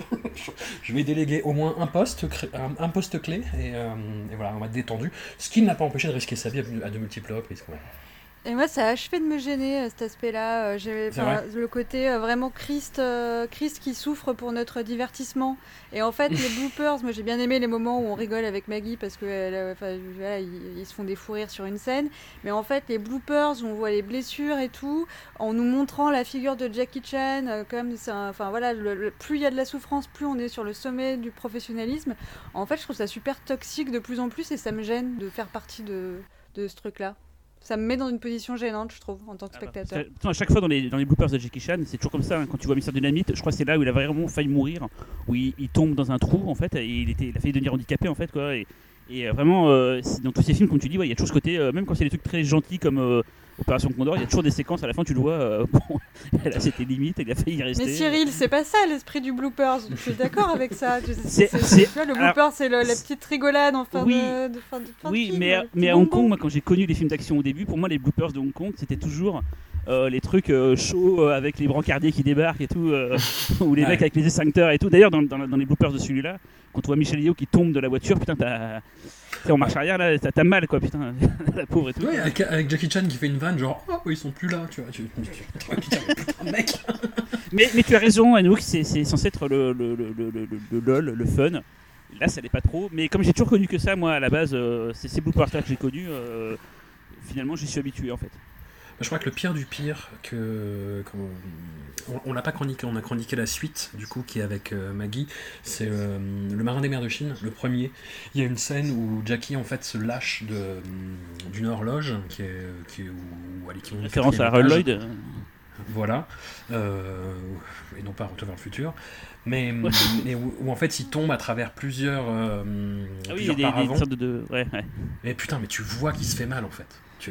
je vais déléguer au moins un poste, un, un poste clé, et, et voilà, on va être détendu. Ce qui ne l'a pas empêché de risquer sa vie à, à de multiples reprises. quand même. Et moi, ça a achevé de me gêner euh, cet aspect-là. Euh, j'ai- enfin, le côté euh, vraiment Christ, euh, Christ qui souffre pour notre divertissement. Et en fait, les bloopers, moi j'ai bien aimé les moments où on rigole avec Maggie parce que euh, voilà, ils, ils se font des fous rires sur une scène. Mais en fait, les bloopers où on voit les blessures et tout, en nous montrant la figure de Jackie Chan, comme enfin voilà, le- le- plus il y a de la souffrance, plus on est sur le sommet du professionnalisme. En fait, je trouve ça super toxique de plus en plus et ça me gêne de faire partie de, de ce truc-là. Ça me met dans une position gênante, je trouve, en tant que Ah bah, spectateur. à chaque fois dans les, dans les bloopers de Jackie Chan, c'est toujours comme ça. hein, quand tu vois Mister Dynamite, je crois que c'est là où il a vraiment failli mourir, où il, il tombe dans un trou en fait, et il, était, il a failli devenir handicapé en fait quoi. Et, et, euh, vraiment, euh, dans tous ces films, comme tu dis, ouais, il y a toujours ce côté, euh, même quand c'est des trucs très gentils comme Opération Condor, il y a toujours des séquences à la fin, tu le vois, bon, là c'était limite, il a failli y rester. Mais Cyril, c'est pas ça l'esprit du bloopers. Je suis d'accord avec ça. C'est- le blooper, c'est la petite rigolade en fin Oui. de, de fin de, fin de Oui, film, mais, mais à Hong. Kong, moi, quand j'ai connu les films d'action au début, pour moi, les bloopers de Hong Kong, c'était toujours euh, les trucs euh, chauds euh, avec les brancardiers qui débarquent et tout, ou les Ouais. mecs avec les extincteurs et tout. D'ailleurs, dans, dans- dans les bloopers de celui-là, quand on voit Michel Yeo qui tombe de la voiture, putain, t'as. en marche arrière là, t'as mal quoi, putain, la pauvre et tout. Ouais, avec, avec Jackie Chan qui fait une vanne, genre, oh, ils sont plus là, tu vois. Tu, tu- tu- putain, putain, mec Mais, mais tu as raison, Anouk, c'est censé être le, le, le, le, le- le lol, le fun. Là, ça l'est pas trop. Mais comme j'ai toujours connu que ça, moi, à la base, euh, c'est ces bloopers-là que j'ai connus. euh, finalement, j'y suis habitué en fait. Je crois que le pire du pire que, comment- on, l'a pas chroniqué, on a chroniqué la suite, du coup, qui est avec euh, Maggie. C'est euh, Le Marin des mers de Chine, le premier. Il y a une scène où Jackie, en fait, se lâche de, euh, d'une horloge, qui est, qui est où, où elle est- qui monte au Référence à Harold. Lloyd. Voilà. Euh, et non pas Retour vers le futur. Mais, mais où, où, en fait il tombe à travers plusieurs, euh, Ah oui, il y a plusieurs des, des sortes de. Ouais, putain, mais tu vois qu'il se fait mal en fait.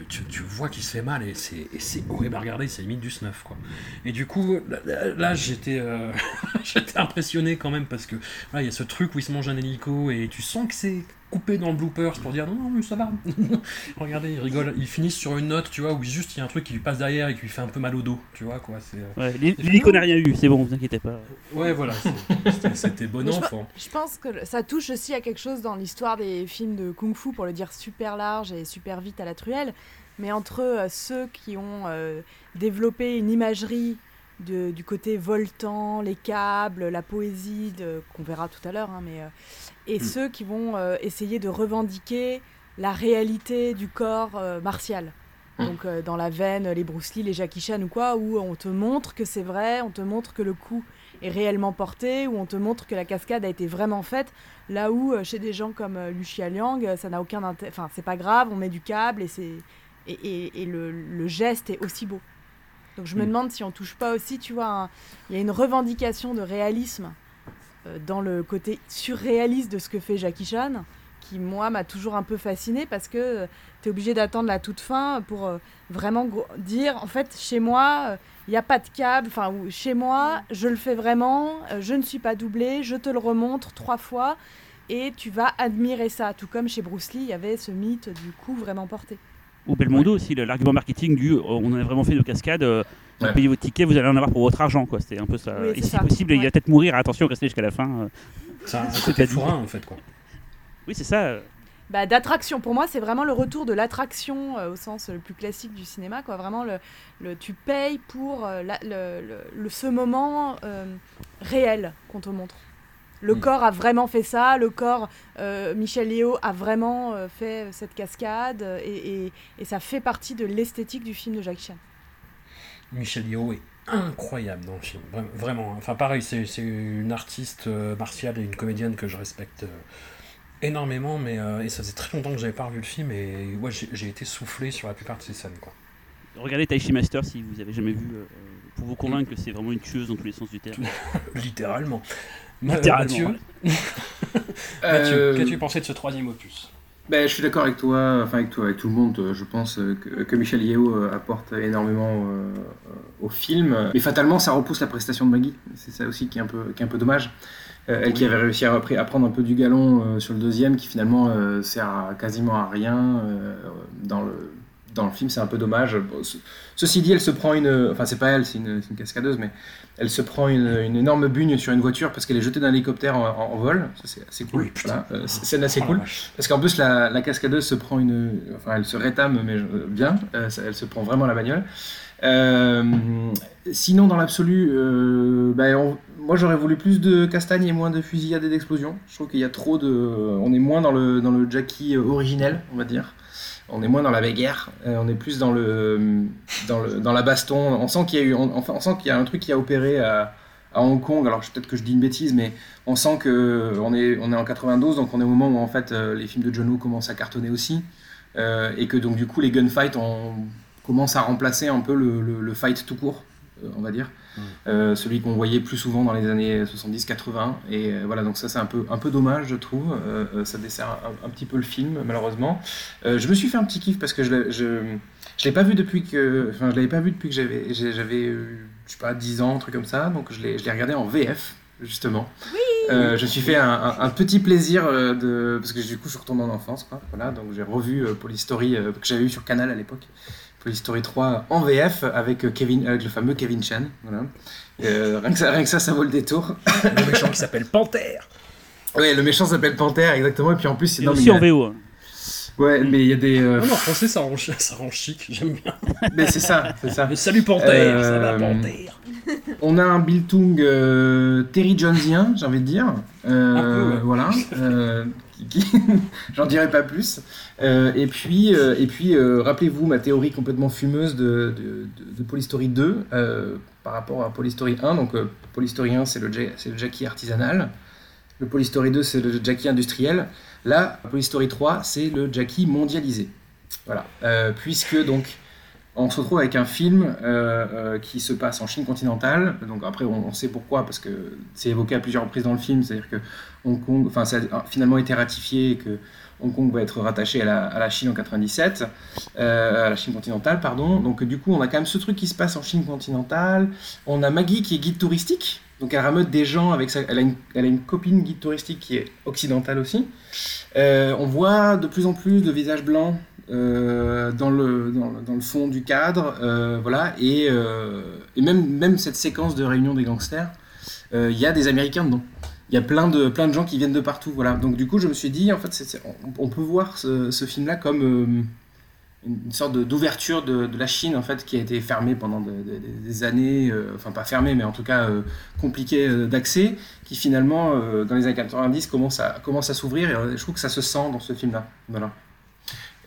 Tu, vois qu'il se fait mal et c'est horrible à regarder, c'est limite du snuff quoi. Et du coup, là, j'étais euh, j'étais impressionné quand même parce que il y a ce truc où il se mange un hélico et tu sens que c'est coupé dans le bloopers pour dire non, non, mais ça va. Regardez, il rigole. Ils finissent sur une note, tu vois, où juste il y a un truc qui lui passe derrière et qui lui fait un peu mal au dos, tu vois quoi. C'est. euh, Ouais, L'hélico n'a rien eu, c'est bon, vous inquiétez pas. Ouais, voilà, c'est- c'était- c'était bon Mais enfant. je pense que ça touche aussi à quelque chose dans l'histoire des films de kung-fu, pour le dire super large et super vite à la truelle. Mais entre euh, ceux qui ont euh, développé une imagerie de- du côté voltant, les câbles, la poésie, qu'on verra tout à l'heure, hein, mais, euh, et Mm. ceux qui vont euh, essayer de revendiquer la réalité du corps euh, martial. Mm. Donc euh, dans la veine, les Bruce Lee, les Jackie Chan ou quoi, où on te montre que c'est vrai, on te montre que le coup est réellement porté, où on te montre que la cascade a été vraiment faite, là où euh, chez des gens comme euh, Lucia Liang, ça n'a aucun intérêt, enfin c'est pas grave, on met du câble et, c'est... et, et- et le, le geste est aussi beau. Donc je me Mm. demande si on touche pas aussi, tu vois, il y a une revendication de réalisme euh, dans le côté surréaliste de ce que fait Jackie Chan, qui moi m'a toujours un peu fasciné parce que tu es obligé d'attendre la toute fin pour euh, vraiment dire en fait chez moi il n'y a pas de câble, enfin chez moi je le fais vraiment, euh, je ne suis pas doublé, je te le remontre trois fois et tu vas admirer ça, tout comme chez Bruce Lee il y avait ce mythe du coup vraiment porté. Ou Belmondo aussi, l'argument marketing du euh, on en a vraiment fait de cascade, euh, vous Ouais. payez votre ticket, vous allez en avoir pour votre argent. quoi. C'était un peu ça. Oui, Et c'est si ça. possible, il va peut-être mourir, attention, restez jusqu'à la fin. euh. C'est un côté forain en fait quoi. Oui, c'est ça. Bah, d'attraction. Pour moi, c'est vraiment le retour de l'attraction euh, au sens le plus classique du cinéma. Quoi. Vraiment, le, le, tu payes pour euh, la- le, le- le- ce moment euh, réel qu'on te montre. Le Mm. corps a vraiment fait ça. Le corps, euh, Michel Léo a vraiment euh, fait cette cascade. euh, Et, et- et ça fait partie de l'esthétique du film de Jackie Chan. Michel Yeoh est incroyable dans le film, Vra- vraiment. hein. Enfin, pareil, c'est une artiste euh, martiale et une comédienne que je respecte euh, énormément, mais euh, et ça faisait très longtemps que j'avais pas revu le film et ouais, j'ai été soufflé sur la plupart de ces scènes, quoi. Regardez Taishi Master si vous avez jamais vu, euh, pour vous convaincre que c'est vraiment une tueuse dans tous les sens du terme. Littéralement. Littéralement, Mathieu, ouais. Mathieu, Euh, qu'as-tu pensé de ce troisième opus Ben, je suis d'accord avec toi, enfin avec toi, avec tout le monde. euh, Je pense euh, que, que Michel Yeo euh, apporte énormément euh, euh, au film, mais fatalement, ça repousse la prestation de Maggie. C'est ça aussi qui est un peu, qui est un peu dommage. Euh, elle qui avait réussi à, prendre un peu du galon euh, sur le deuxième, qui finalement euh, sert à- quasiment à rien euh, dans le dans le film, c'est un peu dommage. Ceci dit, elle se prend une, enfin c'est pas elle, c'est une, cascadeuse, mais elle se prend une, une énorme bugne sur une voiture parce qu'elle est jetée d'un hélicoptère en, en- en vol. Ça c'est assez cool. Oui. Voilà, euh, c'est scène assez Oh cool. Parce qu'en plus, la, la cascadeuse se prend une. Enfin, elle se rétame, mais euh, bien. Euh, elle se prend vraiment la bagnole. Euh, sinon, dans l'absolu, euh, ben, on- moi j'aurais voulu plus de castagne et moins de fusillade et d'explosion. Je trouve qu'il y a trop de. On est moins dans le, dans le Jackie originel, on va dire. On est moins dans la bagarre, euh, on est plus dans, le, dans, le, dans la baston. On sent qu'il y a eu, on, sent qu'il y a un truc qui a opéré à, à Hong Kong. Alors peut-être que je dis une bêtise, mais on sent que on est, on est en 92, donc on est au moment où en fait euh, les films de John Woo commencent à cartonner aussi, euh, et que donc du coup les gunfights on commence à remplacer un peu le, le- fight tout court, on va dire, Euh, celui qu'on voyait plus souvent dans les années 70-80. Et euh, voilà, donc ça c'est un peu, un peu dommage, je trouve. Euh, ça dessert un, un petit peu le film, malheureusement. Je me suis fait un petit kiff parce que je je, je l'ai pas vu depuis que, enfin je l'avais pas vu depuis que j'avais, j'avais, je sais pas, 10 ans, un truc comme ça. Donc je l'ai, je l'ai regardé en VF justement. Euh, je me suis fait un, un- un petit plaisir de parce que du coup je suis retourné en enfance quoi. Voilà, donc j'ai revu euh, Polystory euh, que j'avais eu sur Canal à l'époque. Polystory 3 en VF avec euh, Kevin avec le fameux Kevin Chan. Voilà. Euh, rien, que ça, rien que ça, ça vaut le détour. Le méchant qui s'appelle Panthère Ouais, le méchant s'appelle Panthère, exactement. Et puis en plus, c'est aussi en VO. hein. Ouais, mais il y a des. euh, Non, non, en français, ça rend, ça rend chic, j'aime bien. mais c'est ça, c'est ça. Mais salut Panthère, ça va Panthère. On a un Biltung euh, Terry Jonesien, j'ai envie de dire. Euh, Un peu, ouais. Voilà. J'en dirai pas plus. Euh, et puis, euh, euh, rappelez-vous ma théorie complètement fumeuse de, Polystory 2 euh, par rapport à Polystory 1. Donc, Polystory 1, c'est le, le Jackie artisanal. Le Polystory 2, c'est le Jackie industriel. Là, Polystory 3, c'est le Jackie mondialisé. Voilà. Puisque donc on se retrouve avec un film euh, euh, qui se passe en Chine continentale. Donc après, on, sait pourquoi, parce que c'est évoqué à plusieurs reprises dans le film. C'est-à-dire que Hong Kong, enfin, ça a finalement été ratifié et que Hong Kong va être rattaché à la, à la Chine en 97, euh, à la Chine continentale, pardon. Donc du coup, on a quand même ce truc qui se passe en Chine continentale. On a Maggie qui est guide touristique. Donc elle rameute des gens avec sa, elle a une, elle a une copine guide touristique qui est occidentale aussi. Euh, on voit de plus en plus de visages blancs euh, dans, le, fond du cadre, euh, voilà, et, euh, même, cette séquence de réunion des gangsters, il y a des Américains dedans. Il y a plein de, gens qui viennent de partout, voilà. Donc du coup, je me suis dit, en fait, on, peut voir ce, film-là comme une sorte d'ouverture de, la Chine, en fait, qui a été fermée pendant de- de- des années, enfin pas fermée, mais en tout cas compliquée d'accès, qui finalement, dans les années 90, commence à, commence à s'ouvrir, et je trouve que ça se sent dans ce film-là. Voilà.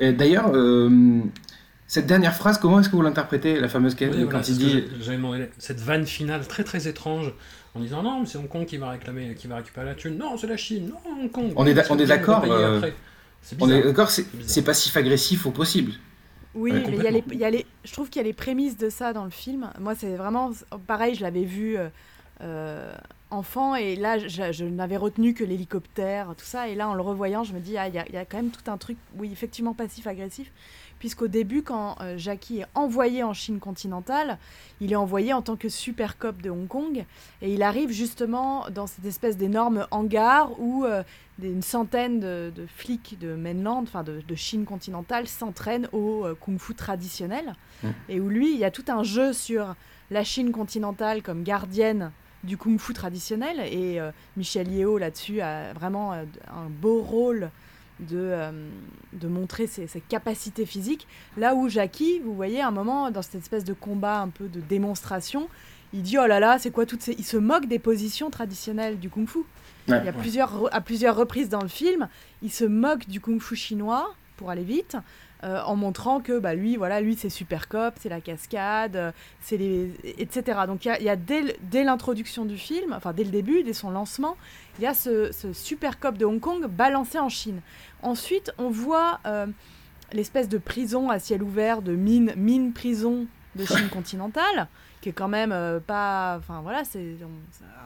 D'ailleurs, euh, cette dernière phrase, comment est-ce que vous l'interprétez, la fameuse Oui, quand il dit cette vanne finale très très étrange en disant non, mais c'est Hong Kong qui va réclamer, qui va récupérer la thune. Non, c'est la Chine. Non, Hong Kong. On est on est d'accord, euh, On est d'accord, c'est passif-agressif au possible. Oui, Ouais, mais il y a les, y a les, je trouve qu'il y a les prémices de ça dans le film. Moi, c'est vraiment pareil, je l'avais vu euh, euh, enfant et là, je, je n'avais retenu que l'hélicoptère, tout ça. Et là, en le revoyant, je me dis, ah, il y, a- il y a quand même tout un truc, oui, effectivement passif-agressif. Puisqu'au début, quand euh, Jackie est envoyé en Chine continentale, il est envoyé en tant que super cop de Hong Kong. Et il arrive justement dans cette espèce d'énorme hangar où euh, des- une centaine de, de flics de mainland, enfin de, de Chine continentale, s'entraînent au euh, kung-fu traditionnel. Mm. Et où lui, il y a tout un jeu sur la Chine continentale comme gardienne du kung-fu traditionnel. Et euh, Michel Yeo, là-dessus, a vraiment euh, un beau rôle de, euh, de montrer ses, ses capacités physiques. Là où Jackie, vous voyez, à un moment, dans cette espèce de combat un peu de démonstration, il dit, oh là là, c'est quoi toutes ces... Il se moque des positions traditionnelles du kung-fu. Ouais, Il y a ouais. plusieurs, à plusieurs reprises dans le film, il se moque du kung-fu chinois, pour aller vite, euh, en montrant que bah, lui, voilà, lui c'est super cop, c'est la cascade, euh, c'est les... etc. Donc il y a, dès, dès l'introduction du film, enfin dès le début, dès son lancement, il y a ce, ce super cop de Hong Kong balancé en Chine. Ensuite, on voit euh, l'espèce de prison à ciel ouvert, de mine, mine prison de Chine continentale, qui est quand même pas. Enfin voilà, c'est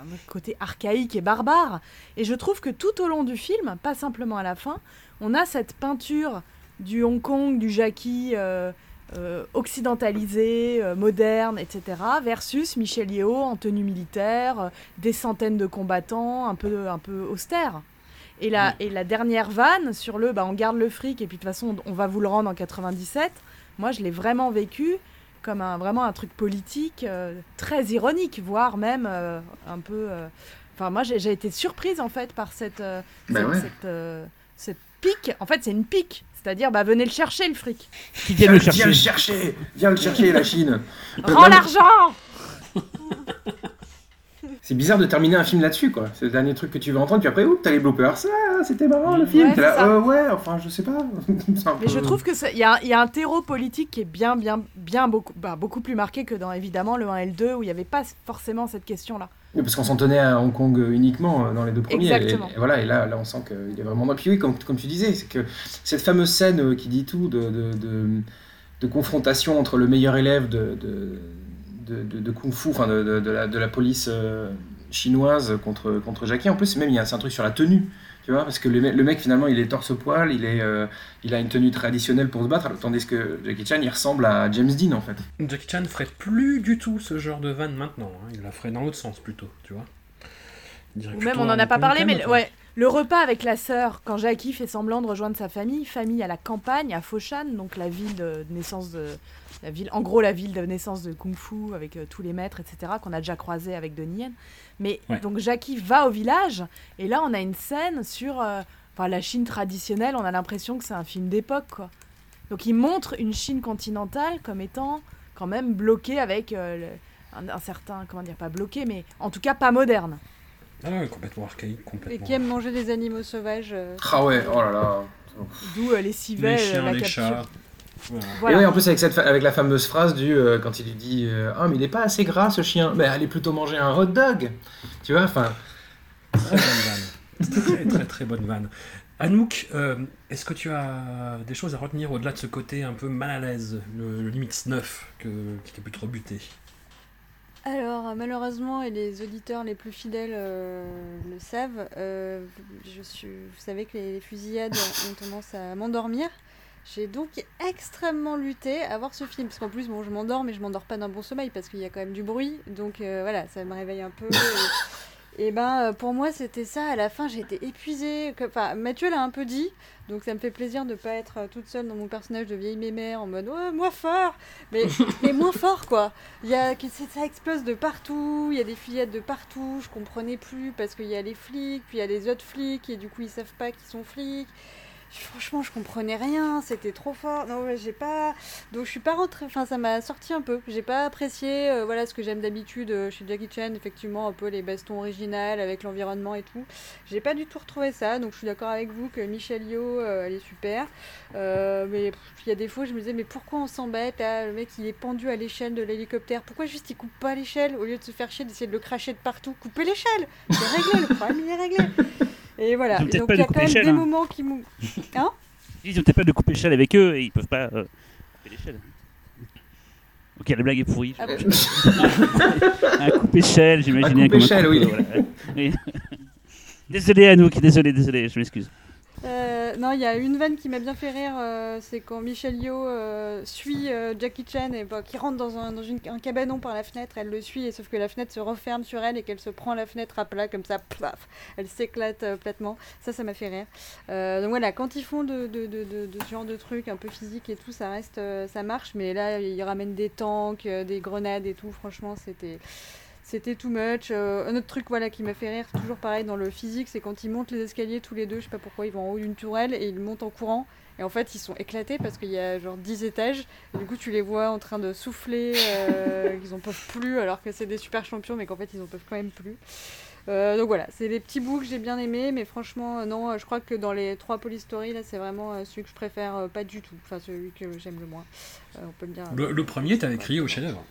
un côté archaïque et barbare. Et je trouve que tout au long du film, pas simplement à la fin, on a cette peinture du Hong Kong, du Jackie euh, euh, occidentalisé, euh, moderne, etc., versus Michel Yeo en tenue militaire, des centaines de combattants, un peu, un peu austère. Et la, et la dernière vanne sur le bah, on garde le fric et puis de toute façon on va vous le rendre en 97, moi je l'ai vraiment vécu comme un, vraiment un truc politique euh, très ironique, voire même euh, un peu. euh, Enfin, moi j'ai été surprise en fait par cette, Bah cette, ouais. cette, cette pique. En fait, c'est une pique, c'est-à-dire bah, venez le chercher le fric. Qui viennent le Viens chercher. le chercher Viens le chercher, la Chine Rends l'argent C'est bizarre de terminer un film là-dessus, quoi. C'est le dernier truc que tu veux entendre, puis après, oups, t'as les bloopers. Ah, c'était marrant le film. Ouais, là, euh, ouais, enfin, je sais pas. Mais je trouve que c'est- il y, a- il y a un terreau politique qui est bien, bien, bien beaucoup, bah, beaucoup plus marqué que dans évidemment le 1 et le 2 où il n'y avait pas forcément cette question-là. Oui, parce qu'on s'en tenait à Hong Kong uniquement euh, dans les deux premiers. Et- Exactement. Et, voilà, et là, là on sent qu'il est vraiment dans. Puis oui, comme, comme tu disais, c'est que cette fameuse scène euh, qui dit tout de, de, de, de confrontation entre le meilleur élève de, de, Kung Fu, enfin de, la, de la police euh, chinoise contre, contre Jackie. En plus, même, il y a un truc sur la tenue. Tu vois, parce que le, mec- le mec, finalement, il est torse-poil, il, est, euh, il a une tenue traditionnelle pour se battre, tandis que Jackie Chan, il ressemble à James Dean, en fait. Jackie Chan ferait plus du tout ce genre de vanne maintenant. hein. Il la ferait dans l'autre sens plutôt, tu vois. Ou même on n'en a pas parlé, mais le- ouais, le repas avec la sœur, quand Jackie fait semblant de rejoindre sa famille, famille à la campagne, à Foshan, donc la ville de de naissance de. La ville, en gros, la ville de naissance de Kung Fu avec euh, tous les maîtres, etc., qu'on a déjà croisé avec Donnie Yen. Mais Ouais. donc Jackie va au village, et là on a une scène sur euh, enfin la Chine traditionnelle, on a l'impression que c'est un film d'époque, quoi. Donc il montre une Chine continentale comme étant quand même bloquée avec euh, le- un, un certain, comment dire, pas bloqué, mais en tout cas pas moderne. Ah ouais, complètement archaïque, Et complètement. qui aime manger des animaux sauvages. euh, Ah ouais, oh là là. D'où euh, les Les civets, chiens, la les capture. chats. Voilà. Et oui, en plus avec, cette fa- avec la fameuse phrase du euh, quand il lui dit euh, ah mais il est pas assez gras ce chien, mais allez plutôt manger un hot dog, tu vois, enfin Très bonne vanne. Très très très bonne vanne. Anouk, euh, est-ce que tu as des choses à retenir au-delà de ce côté un peu mal à l'aise, le, le limite snuff que, qui t'a pu te rebuter Alors, malheureusement, et les auditeurs les plus fidèles euh, le savent, euh, je suis, vous savez que les, les fusillades ont tendance à m'endormir. J'ai donc extrêmement lutté à voir ce film, parce qu'en plus, bon, je m'endors, mais je m'endors pas d'un bon sommeil, parce qu'il y a quand même du bruit, donc euh, voilà, ça me réveille un peu. Et, et ben, euh, pour moi, c'était ça. À la fin, j'ai été épuisée. Enfin, Mathieu l'a un peu dit, donc ça me fait plaisir de ne pas être euh, toute seule dans mon personnage de vieille mémère en mode ouais, moi fort, mais, mais moins fort quoi. Il y a, ça explose de partout, il y a des fusillades de partout, je comprenais plus parce qu'il y a les flics, puis il y a les autres flics et du coup ils savent pas qu'ils sont flics. Franchement, je comprenais rien, c'était trop fort. Non, j'ai pas. Donc, je suis pas rentrée. Enfin, ça m'a sorti un peu. J'ai pas apprécié, euh, voilà, ce que j'aime d'habitude euh, chez Jackie Chan, effectivement, un peu les bastons originales avec l'environnement et tout. J'ai pas du tout retrouvé ça, donc je suis d'accord avec vous que Michelle Yeoh, euh, elle est super. Mais il y a des fois, je me disais, mais pourquoi on s'embête Le mec, il est pendu à l'échelle de l'hélicoptère? Pourquoi juste il coupe pas l'échelle? Au lieu de se faire chier d'essayer de le cracher de partout Coupez l'échelle C'est réglé, le problème, il est réglé. Et voilà. Ils ont Et peut-être donc, pas il y a de quand même des hein. moments qui m'ont. Hein Ils ont peut-être pas de couper l'échelle avec eux et ils peuvent pas euh, couper l'échelle. Ok, la blague est pourrie. Ah bon un coupe-échelle, j'imaginais Un comme coupe-échelle, oui. voilà. Oui. désolé Anouk, désolé, désolé, je m'excuse. Euh, non, il y a une vanne qui m'a bien fait rire, euh, c'est quand Michelle Yeoh euh, suit euh, Jackie Chan et bah, qui rentre dans, un, cabanon par la fenêtre, elle le suit, et sauf que la fenêtre se referme sur elle et qu'elle se prend la fenêtre à plat comme ça, elle s'éclate platement. Ça, ça m'a fait rire. Donc voilà, quand ils font de, ce genre de trucs un peu physiques et tout, ça reste, ça marche, mais là, ils ramènent des tanks, des grenades et tout, franchement, c'était... C'était too much. Euh, un autre truc voilà, qui m'a fait rire, toujours pareil dans le physique, c'est quand ils montent les escaliers tous les deux, je sais pas pourquoi, ils vont en haut d'une tourelle et ils montent en courant. Et en fait, ils sont éclatés parce qu'il y a genre 10 étages. Et du coup, tu les vois en train de souffler, euh, qu'ils en peuvent plus, alors que c'est des super champions, mais qu'en fait, ils en peuvent quand même plus. Euh, donc voilà, c'est les petits bouts que j'ai bien aimés, mais franchement, euh, non, je crois que dans les trois Polystory, là, c'est vraiment celui que je préfère pas du tout. Enfin, celui que j'aime le moins. On peut. Le, le premier, t'avais crié au chef-d'œuvre.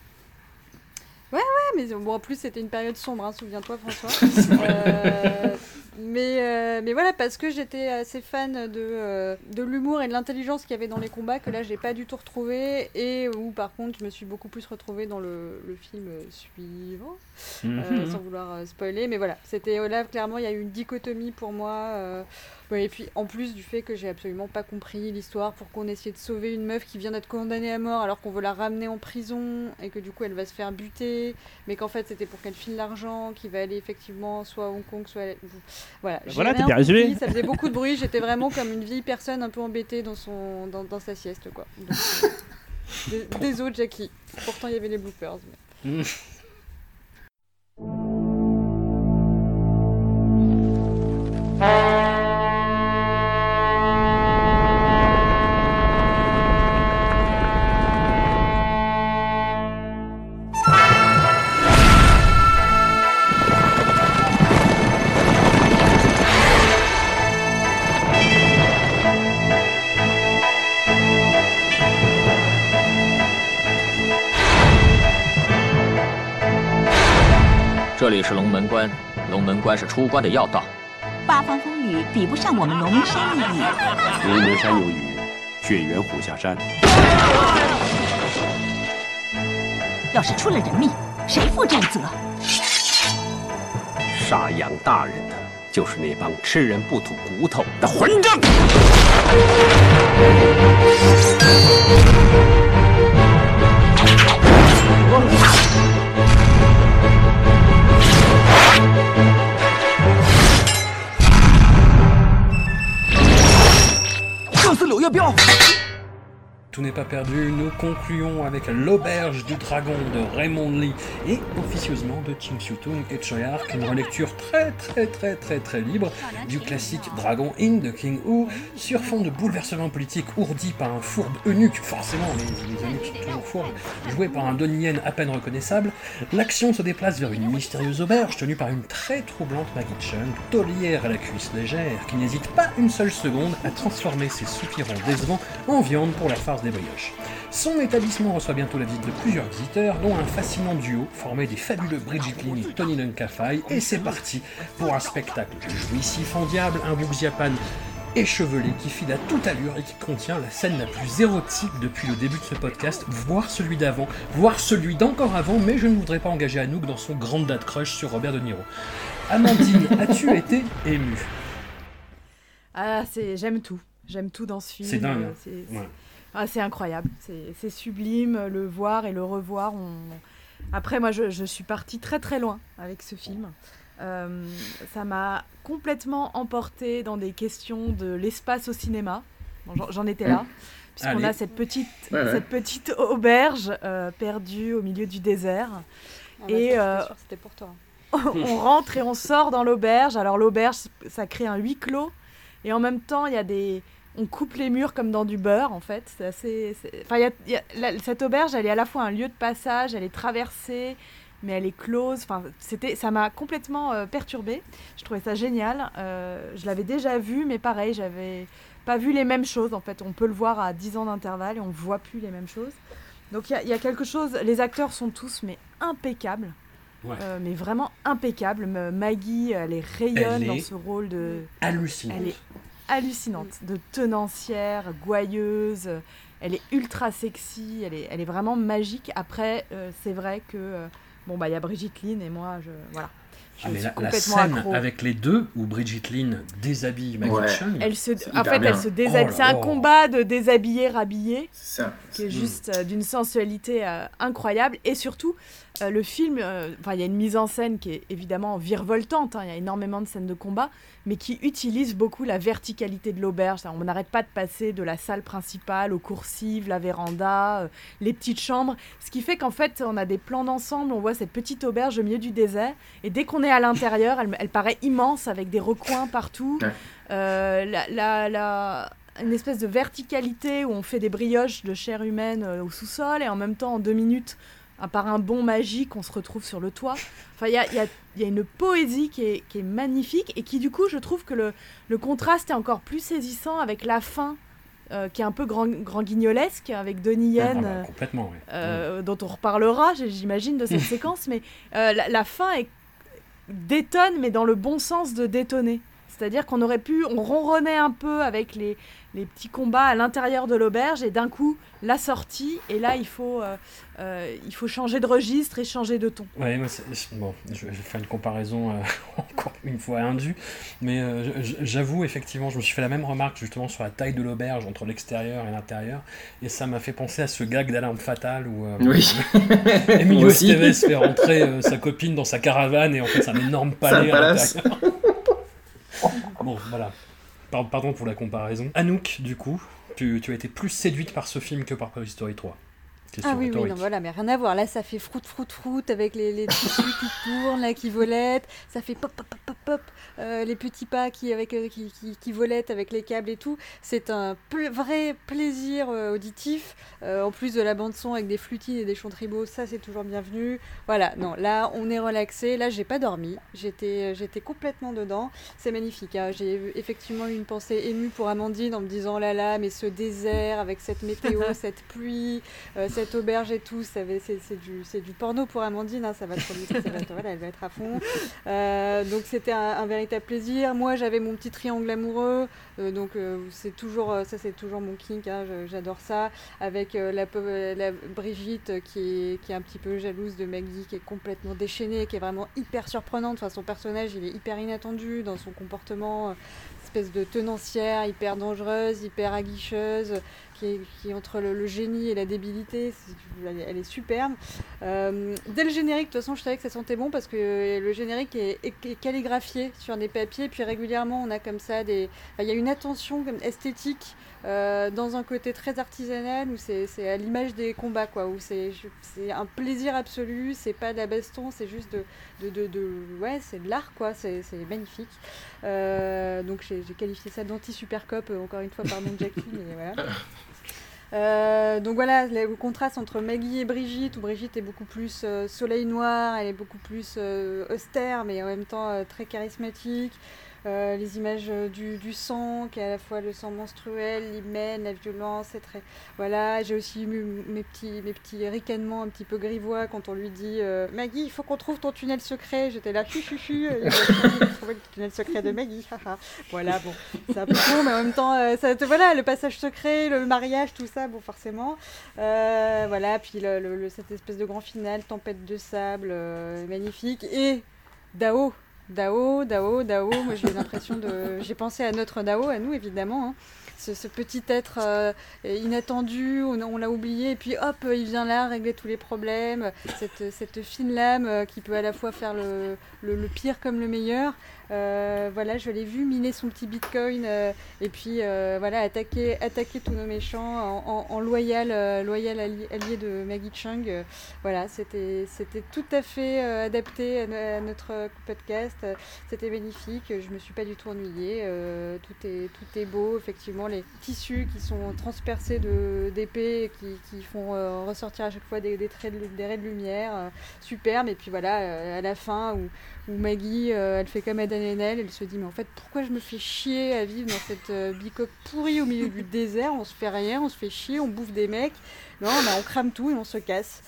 Ouais, mais bon, en plus, c'était une période sombre, hein, souviens-toi, François. Euh, mais, euh, mais voilà, parce que j'étais assez fan de, euh, de l'humour et de l'intelligence qu'il y avait dans les combats, que là, j'ai pas du tout retrouvé, et où, par contre, je me suis beaucoup plus retrouvée dans le, le film euh, suivant, euh, Mhm. sans vouloir euh, spoiler. Mais voilà, c'était euh, là, clairement, il y a eu une dichotomie pour moi. euh, et puis, en plus du fait que j'ai absolument pas compris l'histoire, pour qu'on essayait de sauver une meuf qui vient d'être condamnée à mort, alors qu'on veut la ramener en prison, et que du coup, elle va se faire buter mais qu'en fait c'était pour qu'elle file l'argent, qui va aller effectivement soit à Hong Kong, soit à... Voilà, j'ai voilà, t'as bien résumé. ça faisait beaucoup de bruit, j'étais vraiment comme une vieille personne un peu embêtée dans, son... dans, dans sa sieste quoi. Donc, euh, Désolé Jackie, pourtant il y avait les bloopers. mais- 关是出关的要道。八方风雨比不上我们龙门山一雨。龙门山有雨，血缘虎下山。要是出了人命，谁负战责？杀杨大人的就是那帮吃人不吐骨头的混账！就是柳叶彪。 Tout n'est pas perdu, nous concluons avec L'Auberge du Dragon de Raymond Lee et officieusement de Ching Tung et Choyark, une relecture très très très très très libre du classique Dragon Inn de King Hu, sur fond de bouleversement politique ourdi par un fourbe eunuque, forcément les, les eunuques sont toujours fourbes, joué par un Donnie Yen à peine reconnaissable, l'action se déplace vers une mystérieuse auberge tenue par une très troublante Maggie Chung, taulière à la cuisse légère, qui n'hésite pas une seule seconde à transformer ses soupirants décevants en viande pour la farce des brioches. Son établissement reçoit bientôt la visite de plusieurs visiteurs, dont un fascinant duo formé des fabuleux Bridget Lin et Tony Dunkafai, et c'est parti pour un spectacle jouissif en diable, un Japan échevelé qui file à toute allure et qui contient la scène la plus érotique depuis le début de ce podcast, voire celui d'avant, voire celui d'encore avant, mais je ne voudrais pas engager Anouk dans son grand date crush sur Robert De Niro. Amandine, as-tu été émue? Ah, c'est j'aime tout. J'aime tout dans ce film. C'est dingue. C'est- Ouais. Ah, c'est incroyable, c'est sublime, le voir et le revoir. on- Après, moi, je, je suis partie très très loin avec ce film. Euh, ça m'a complètement emporté dans des questions de l'espace au cinéma. Bon, j'en- étais là, Mmh. puisqu'on a cette petite, Ouais, ouais. cette petite auberge euh, perdue au milieu du désert. Ah et euh, c'était pour toi. on rentre et on sort dans l'auberge. Alors l'auberge, ça crée un huis clos. Et en même temps, il y a des... On coupe les murs comme dans du beurre, en fait. C'est assez... Enfin, il y a- il y a- la- cette auberge, elle est à la fois un lieu de passage, elle est traversée, mais elle est close. Enfin, c'était... Ça m'a complètement euh, perturbée. Je trouvais ça génial. Euh, je l'avais déjà vu, mais pareil, j'avais pas vu les mêmes choses, en fait. On peut le voir à 10 ans d'intervalle et on voit plus les mêmes choses. Donc il y a- il y, a quelque chose... Les acteurs sont tous, mais impeccables. Ouais. Euh, mais vraiment impeccable. M- Maggie, elle est rayonne Elle dans ce rôle de. hallucinante. Elle est hallucinante, de tenancière, gouailleuse. Elle est ultra sexy. Elle est, elle est vraiment magique. Après, euh, c'est vrai que euh, bon bah il y a Brigitte Lynn et moi, je voilà. Je Ah, mais suis la, la complètement scène accro. avec les deux où Brigitte Lynn déshabille Maggie Ouais. Chung, Elle se, C'est en fait, bien. elle se Oh déshabille. là c'est un combat de déshabiller, rhabiller. Ça. qui est Mm. juste euh, d'une sensualité euh, incroyable. Et surtout, euh, le film, euh, il y a une mise en scène qui est évidemment virevoltante, hein, il y a énormément de scènes de combat, mais qui utilise beaucoup la verticalité de l'auberge. On n'arrête pas de passer de la salle principale aux coursives, la véranda, euh, les petites chambres, ce qui fait qu'en fait, on a des plans d'ensemble, on voit cette petite auberge au milieu du désert, et dès qu'on est à l'intérieur, elle, elle paraît immense, avec des recoins partout. Ouais. La, la- la- une espèce de verticalité où on fait des brioches de chair humaine au sous-sol et en même temps en deux minutes, à part un bond magique, on se retrouve sur le toit. Enfin, il y a, y a- il y a une poésie qui est, qui est magnifique et qui du coup, je trouve que le, le contraste est encore plus saisissant avec la fin. euh, qui est un peu grand, grand guignolesque avec Donnie Ah, Yen, bah, euh, complètement. ouais. euh, dont on reparlera, j'imagine, de cette séquence, mais euh, la, la fin est détonne, mais dans le bon sens de détonner. C'est-à-dire qu'on aurait pu, on ronronnait un peu avec les, les petits combats à l'intérieur de l'auberge, et d'un coup, la sortie, et là, il faut, euh, euh, il faut changer de registre et changer de ton. Ouais, moi, c'est- c'est- bon, je vais faire une comparaison euh, encore une fois indue, mais euh, j'avoue, effectivement, je me suis fait la même remarque justement sur la taille de l'auberge entre l'extérieur et l'intérieur, et ça m'a fait penser à ce gag d'alarme fatale où Oui. Emilio. Estevez fait rentrer euh, sa copine dans sa caravane, et en fait, c'est un énorme palais à l'intérieur. bon, voilà. Par- Pardon pour la comparaison. Anouk, du coup, tu, as été plus séduite par ce film que par Toy Story 3. Ah oui, oui, non, voilà, mais rien à voir. Là, ça fait froute, froute, froute avec les, les tissus qui tournent, là, qui volettent. Ça fait pop, pop, pop, pop, pop. euh, les petits pas qui, avec, euh, qui, qui, qui volettent avec les câbles et tout. C'est un pl- vrai plaisir euh, auditif. En plus de la bande-son avec des flutines et des chants tribaux, ça, c'est toujours bienvenu. Voilà, non, là, on est relaxé. Là, j'ai pas dormi. J'étais complètement dedans. C'est magnifique. hein. J'ai effectivement eu une pensée émue pour Amandine en me disant, oh là là, mais ce désert avec cette météo, cette pluie, euh, cette auberge et tout, c'est du, du porno pour Amandine, hein, ça va elle va être à fond. Euh, donc c'était un, véritable plaisir. Moi j'avais mon petit triangle amoureux, euh, donc euh, c'est toujours, ça c'est toujours mon kink, hein, j'adore ça. Avec la, Brigitte qui est, qui est un petit peu jalouse de Maggie, qui est complètement déchaînée, qui est vraiment hyper surprenante. Enfin, son personnage il est hyper inattendu dans son comportement, espèce de tenancière, hyper dangereuse, hyper aguicheuse, qui est, entre le, génie et la débilité. Elle, est- superbe. Euh, dès le générique, de toute façon, je savais que ça sentait bon parce que le générique est, calligraphié sur des papiers. Puis régulièrement, on a comme ça des. Il y a une attention esthétique euh, dans un côté très artisanal où c'est à l'image des combats, quoi. Où c'est un plaisir absolu. C'est pas de la baston, c'est juste de, ouais, c'est de l'art, quoi. C'est magnifique. Euh, donc j'ai qualifié ça d'anti-super cop, euh, encore une fois, pardon Jackie, mais voilà. Euh, donc voilà, le contraste entre Maggie et Brigitte, où Brigitte est beaucoup plus euh, soleil noir, elle est beaucoup plus euh, austère, mais en même temps très charismatique. Euh, les images euh, du, du sang, qui est à la fois le sang menstruel, l'hymen, la violence, très... Voilà, j'ai aussi eu mes petits, ricanements un petit peu grivois quand on lui dit euh, Maggie, il faut qu'on trouve ton tunnel secret. J'étais là, a trouvé le tunnel secret de Maggie. voilà, bon, c'est un peu con, mais en même temps, ça te- voilà, le passage secret, le mariage, tout ça, bon, forcément. Voilà, puis cette espèce de grand final, tempête de sable, magnifique. Et Dao, Dao, Dao, Dao, moi j'ai l'impression de... J'ai pensé à notre Dao, à nous évidemment. hein. Ce, petit être euh, inattendu, on, l'a oublié, et puis hop, il vient là régler tous les problèmes. Cette, fine lame euh, qui peut à la fois faire le pire comme le meilleur. Euh, voilà, je l'ai vu miner son petit bitcoin euh, et puis euh, voilà, attaquer, attaquer tous nos méchants en, loyal, loyal alli- allié de Maggie Chung. Voilà, c'était tout à fait adapté à, no- à notre podcast. C'était magnifique. Je me suis pas du tout ennuyée. Tout est tout est beau. Effectivement, les tissus qui sont transpercés d'épées qui, qui font ressortir à chaque fois des, traits de, raies de lumière. euh, superbe. Et puis voilà, à la fin où où Maggie, euh, elle fait comme Adan Enel, elle se dit mais en fait pourquoi je me fais chier à vivre dans cette euh, bicoque pourrie au milieu du désert, on se fait rien, on se fait chier, on bouffe des mecs, non bah, on crame tout et on se casse.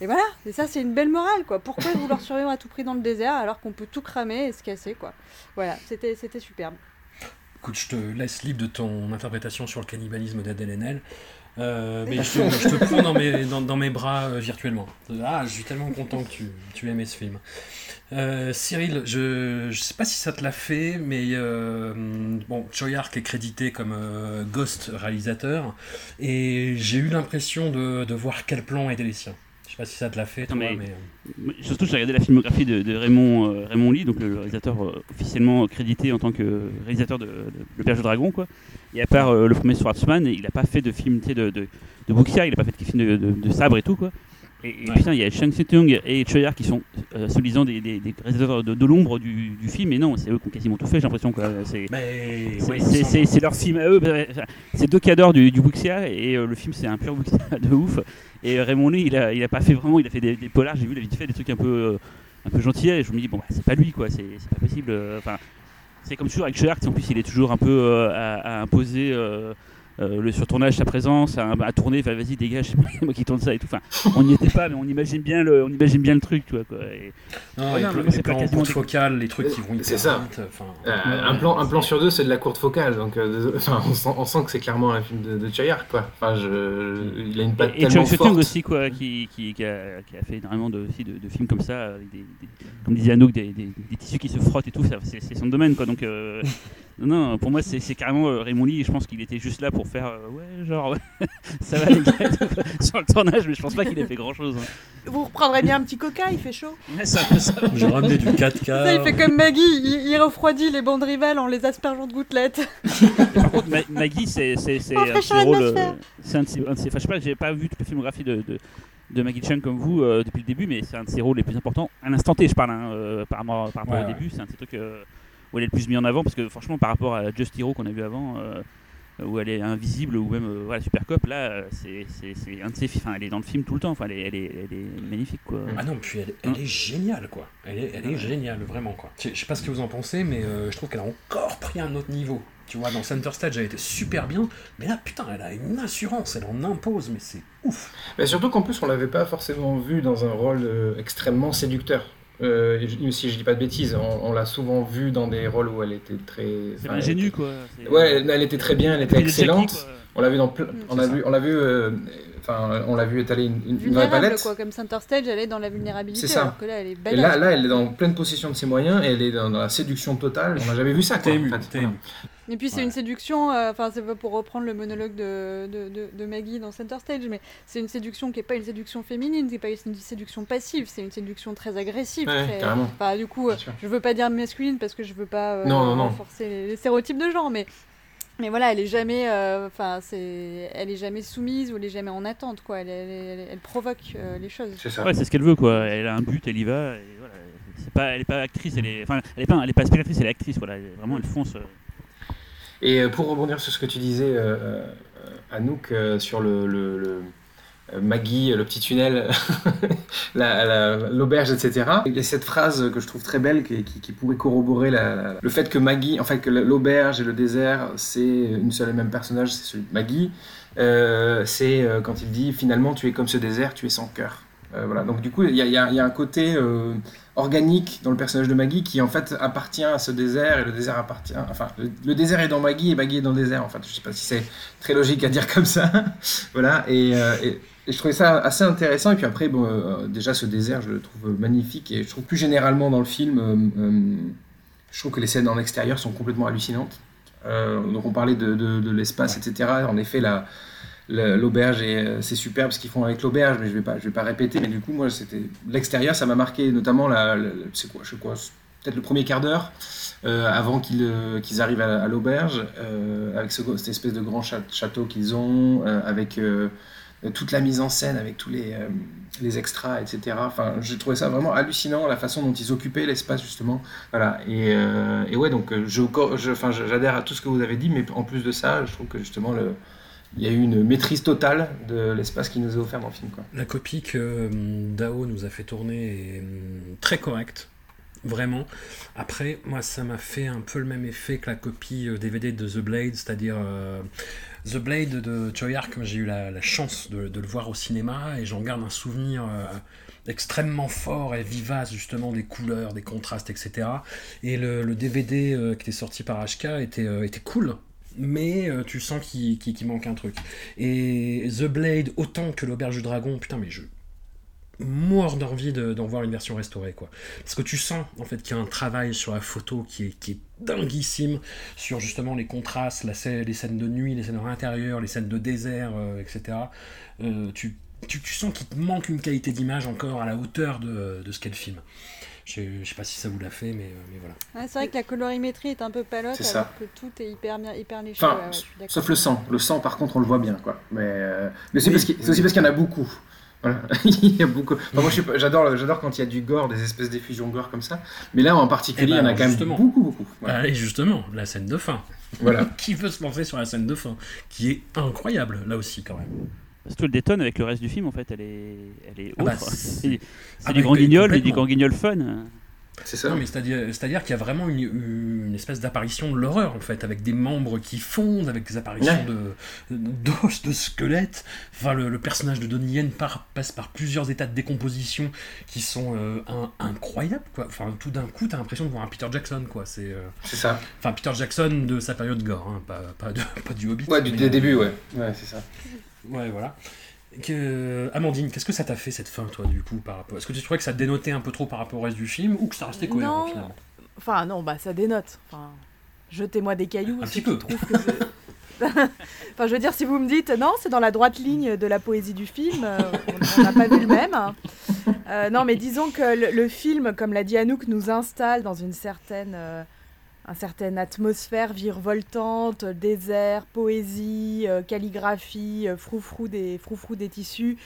Et voilà, et ça c'est une belle morale quoi. Pourquoi vouloir survivre à tout prix dans le désert alors qu'on peut tout cramer et se casser quoi? Voilà, c'était c'était superbe. Écoute, je te laisse libre de ton interprétation sur le cannibalisme d'Adèle Haenel. Euh, mais je te, je te prends dans mes, dans, dans mes bras euh, virtuellement. Ah, je suis tellement content que tu, tu aimais ce film. Euh, Cyril, je ne sais pas si ça te l'a fait, mais euh, bon, Choi Ark est crédité comme euh, Ghost réalisateur, et j'ai eu l'impression de, de voir quel plan était les siens. Je sais pas si ça te l'a fait, toi, mais- mais... Mais Surtout, j'ai regardé la filmographie de, de Raymond, euh, Raymond Lee, donc le, le réalisateur euh, officiellement crédité en tant que réalisateur de, de Le Berger Dragon, quoi. Et à part euh, le premier Swordsman, il n'a pas fait de film de, de, de il n'a pas fait de film de, de, de sabre et tout, quoi. Et, et Ouais. putain, il y a Shang Tsung et Choyar qui sont euh, soi-disant des, des, des réalisateurs de, de l'ombre du, du film, mais non, c'est eux qui ont quasiment tout fait, j'ai l'impression. quoi. C'est ouais, leur film à eux. bah, enfin, C'est deux cadors du, du wuxia et euh, le film c'est un pur wuxia de ouf. Et euh, Raymond Lee, il a, il a pas fait vraiment, il a fait des, des polars, j'ai vu, il a vite fait des trucs un peu, euh, un peu gentils et je me dis, bon, bah, c'est pas lui quoi, c'est pas possible. Enfin, c'est comme toujours avec Shark, en plus il est toujours un peu à, à imposer. Euh, le surtournage, sa présence, à, à tourner, vas-y dégage, c'est moi qui tourne ça et tout. Enfin, on n'y était pas, mais on imagine bien le, on imagine bien le truc, tu vois quoi. Et- Non, Ouais, et non, puis mais les plans courte focale, les trucs qui vont hyper C'est ça. Euh, un, plan, un plan sur deux, c'est de la courte focale, donc euh, on, sent, on sent que c'est clairement un film de, de Chayar, quoi. Enfin, je, il a une patte Et, et tellement Chung forte. Aussi, quoi, qui, qui, qui, a, qui a fait énormément de, aussi de, de films comme ça, avec des, des- comme disait Anouk, des, des, des tissus qui se frottent et tout, ça, c'est c'est son domaine, quoi. Donc, euh, non, non, pour moi, c'est c'est carrément euh, Raymond Lee, je pense qu'il était juste là pour faire, euh, ouais, genre, ouais, ça va les gars, sur le tournage, mais je pense pas qu'il ait fait grand chose. Vous reprendrez bien un petit coca, il fait chaud. J'ai ramené du 4K. Ça, il fait comme Maggie, il, il refroidit les bandes rivales en les aspergeant de gouttelettes. Par contre, Ma- Maggie, c'est c'est- c'est un de ses fraîcheur rôles. atmosphère. euh, C'est un de ses. un de ses- Enfin, je sais pas, j'ai pas vu toute la filmographie de, de, de Maggie Chung comme vous euh, depuis le début, mais c'est un de ses rôles les plus importants. À l'instant T, je parle, hein, euh, par, rapport- par rapport Ouais, au ouais. début, c'est un de ces trucs euh, où elle est le plus mis en avant, parce que franchement, par rapport à Just Hero qu'on a vu avant. euh, où elle est invisible ou même euh, voilà, Super Cop là euh, c'est c'est- c'est un de ses films enfin elle est dans le film tout le temps enfin elle est, elle est, elle est magnifique quoi Ah non, puis elle, elle est géniale, quoi. Elle est, elle est géniale, vraiment, quoi. Je, je sais pas ce que vous en pensez, mais euh, je trouve qu'elle a encore pris un autre niveau. Tu vois, dans Center Stage, elle était super bien, mais là, putain, elle a une assurance, elle en impose, mais c'est ouf. Mais surtout qu'en plus, on l'avait pas forcément vu dans un rôle euh, extrêmement séducteur. Euh, si je dis pas de bêtises, on, on l'a souvent vu dans des rôles où elle était très. c'est enfin, ingénu quoi c'est- Ouais, elle, était très bien, elle était excellente. On l'a vu dans, ple- on a vu, on l'a vu, euh, enfin, on l'a vu étaler une, une, une vraie Vulnérable, palette. quoi. Comme Center Stage, elle est dans la vulnérabilité. C'est ça. Alors que là, elle est Et badass. là, là, elle est dans pleine possession de ses moyens et elle est dans, dans la séduction totale. On n'a jamais vu ça, quoi. T'es ému, en fait. t'es Voilà. ému. Et puis c'est une séduction, euh, enfin c'est pas pour reprendre le monologue de, de, de, de Maggie dans Center Stage, mais c'est une séduction qui est pas une séduction féminine, c'est pas une séduction passive, c'est une séduction très agressive. Ouais, très- carrément. Enfin, du coup, euh, je veux pas dire masculine parce que je veux pas euh, Non, non, non. renforcer les, les stéréotypes de genre, mais mais voilà, elle est jamais, euh, enfin c'est, elle est jamais soumise ou elle est jamais en attente quoi. Elle, elle, elle- elle provoque euh, les choses. Ouais, c'est ce qu'elle veut quoi. Elle a un but, elle y va. Et voilà. C'est pas, elle est pas actrice, elle est, enfin, elle est pas, elle est pas spectatrice, elle est actrice. Voilà. Vraiment, elle fonce. euh. Et pour rebondir sur ce que tu disais, euh, euh, Anouk, euh, sur le, le- le, Maggie, le petit tunnel, la- la- l'auberge, etc. Il y a cette phrase que je trouve très belle qui, qui- pourrait corroborer le fait que Maggie, en fait, que l'auberge et le désert, c'est une seule et même personnage, c'est celui de Maggie. Euh, c'est euh, quand il dit finalement tu es comme ce désert, tu es sans cœur. Euh, voilà. Donc du coup, il y a, un côté euh, organique dans le personnage de Maggie qui en fait appartient à ce désert et le désert appartient. Enfin, le, désert est dans Maggie et Maggie est dans le désert. En fait, je sais pas si c'est très logique à dire comme ça. voilà. Euh, et- et je trouvais ça assez intéressant. Et puis après, bon, euh, déjà ce désert, je le trouve magnifique et je trouve plus généralement dans le film, euh, euh, je trouve que les scènes en extérieur sont complètement hallucinantes. Euh, donc on parlait de, de- de l'espace, etc. En effet, la, la- l'auberge est euh, c'est superbe ce qu'ils font avec l'auberge, mais je vais pas je vais pas répéter. Mais du coup, moi, c'était l'extérieur, ça m'a marqué, notamment la, la- c'est quoi, je sais quoi, peut-être le premier quart d'heure euh, avant qu'ils euh, arrivent à, à l'auberge, euh, avec ce- cette espèce de grand château qu'ils ont, euh, avec euh, toute la mise en scène, avec tous les, euh, les extras, etc. Enfin, j'ai trouvé ça vraiment hallucinant, la façon dont ils occupaient l'espace, justement. Voilà. Et, euh, ouais, donc, euh, je, j'adhère à tout ce que vous avez dit, mais en plus de ça, je trouve que justement, il y a eu une maîtrise totale de l'espace qui nous est offert dans le film. Quoi. La copie que hum, Dao nous a fait tourner est hum, très correcte. Vraiment. Après, moi, ça m'a fait un peu le même effet que la copie euh, DVD de The Blade, c'est-à-dire euh, The Blade de Choi Ark. J'ai eu la, chance de, le voir au cinéma et j'en garde un souvenir euh, extrêmement fort et vivace, justement, des couleurs, des contrastes, etc. Et le, DVD euh, qui était sorti par HK était, euh, était cool. Mais tu sens qu'il manque un truc. Et The Blade, autant que l'Auberge du Dragon, putain, mais je, mort d'envie de- d'en voir une version restaurée quoi parce que tu sens en fait qu'il y a un travail sur la photo qui est, qui est dinguissime sur justement les contrastes la scè- les scènes de nuit les scènes à l'intérieur les scènes de désert euh, etc Euh, tu, tu, tu sens qu'il te manque une qualité d'image encore à la hauteur de, de ce qu'est le film je sais, je sais pas si ça vous l'a fait mais, euh, mais voilà Ouais, c'est vrai que la colorimétrie est un peu palote, alors ça. que tout est hyper, bien- hyper léché. Enfin, ouais, ouais, sauf le sang. Le sang, par contre, on le voit bien, quoi. Mais, euh, mais c'est Oui. qu'il- parce qu'il y en a beaucoup. Voilà. il y a beaucoup. Enfin, moi, j'adore, j'adore quand il y a du gore, des espèces d'effusions gore comme ça. Mais là, en particulier, Eh ben, il y en a alors, quand même beaucoup, beaucoup. Voilà. Allez, justement, la scène de fin. Voilà. qui veut se lancer sur la scène de fin Qui est incroyable, là aussi, quand même. Surtout elle détonne avec le reste du film en fait, elle est, elle est Ah bah, autre. c'est- c'est c'est Ah du bah, grand guignol, mais du grand guignol fun. C'est ça. Non, mais c'est-à-dire, c'est-à-dire qu'il y a vraiment une, une espèce d'apparition de l'horreur, en fait, avec des membres qui fondent, avec des apparitions Ouais. de d'os, de squelettes. Enfin, le, le personnage de Donnie Yen par- passe par plusieurs états de décomposition qui sont euh, un- incroyables, quoi. Enfin, tout d'un coup, t'as l'impression de voir un Peter Jackson, quoi. C'est euh, C'est ça. Enfin, Peter Jackson de sa période gore, hein, pas, pas, de- pas du Hobbit. Ouais, du mais, des euh, débuts, ouais. Ouais, c'est ça. Ouais, voilà. Que... Amandine, qu'est-ce que ça t'a fait cette fin, toi, du coup, par rapport Est-ce que tu trouvais que ça dénotait un peu trop par rapport au reste du film ou que ça restait cohérent Non. finalement? Enfin, non, bah ça dénote. Enfin, jetez-moi des cailloux. Un petit peu. que je- enfin, je veux dire, si vous me dites non, c'est dans la droite ligne de la poésie du film, euh, on on n'a pas vu le même. Euh, non, mais disons que le, le film, comme l'a dit Anouk, nous installe dans une certaine, euh, une certaine atmosphère virevoltante, désert, poésie, euh, calligraphie, euh, froufrou des, froufrou des tissus,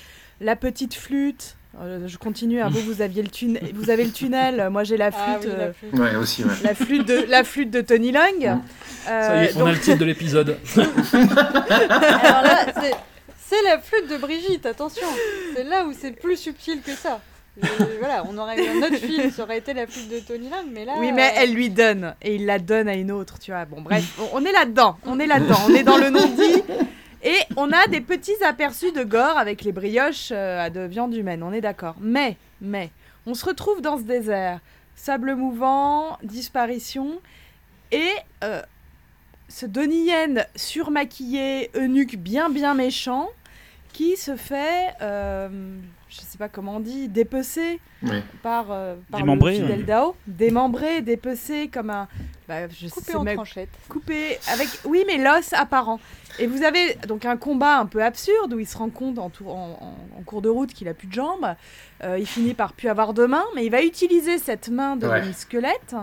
la petite flûte. Euh, je continue, hein, vous, vous, aviez le vous avez le tunnel, moi j'ai la flûte. Ah oui, la flûte. Ouais, aussi, ouais. la flûte de, la flûte de Tony Long. Ça y est, on a le titre de l'épisode. Alors là, c'est- c'est la flûte de Brigitte, attention. C'est là où c'est plus subtil que ça. Voilà, on aurait eu un autre film, ça aurait été la flûte de Tony Lang, mais là. Oui, mais euh, elle lui donne et il la donne à une autre, tu vois. Bon, bref, on, est là-dedans, on est là-dedans, on est dans le non-dit. Et on a des petits aperçus de gore avec les brioches euh, de viande humaine, on est d'accord. Mais, mais, on se retrouve dans ce désert, sable mouvant, disparition, et euh, ce Donnie Yen surmaquillé, eunuque bien bien méchant, qui se fait, euh, pas comment on dit, Ouais. par, euh, par Démembré, le fidèle ouais. Dao, démembré, dépecé comme un, bah, je Coupé sais en tranchettes. coupé avec, oui mais l'os apparent. Et vous avez donc un combat un peu absurde où il se rend compte en, tour- en- en- en cours de route qu'il a plus de jambes. Euh, il finit par plus avoir de main, mais il va utiliser cette main de Ouais. demi-squelette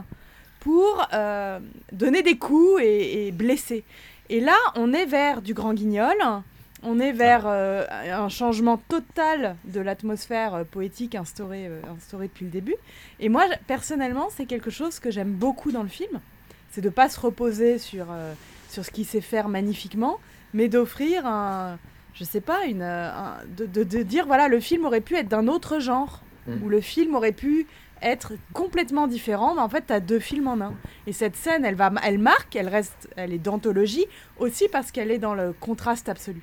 pour euh, donner des coups et, et blesser. Et là, on est vers du grand guignol. On est vers euh, un changement total de l'atmosphère euh, poétique instaurée, euh, instaurée depuis le début. Et moi, personnellement, c'est quelque chose que j'aime beaucoup dans le film. C'est de pas se reposer sur, sur ce qu'il sait faire magnifiquement, mais d'offrir un, je sais pas, une, un- de, de- de dire voilà, le film aurait pu être d'un autre genre, Mm. ou le film aurait pu être complètement différent, mais en fait, tu as deux films en un. Et cette scène, elle, va, elle marque, elle reste, elle est d'anthologie, aussi parce qu'elle est dans le contraste absolu.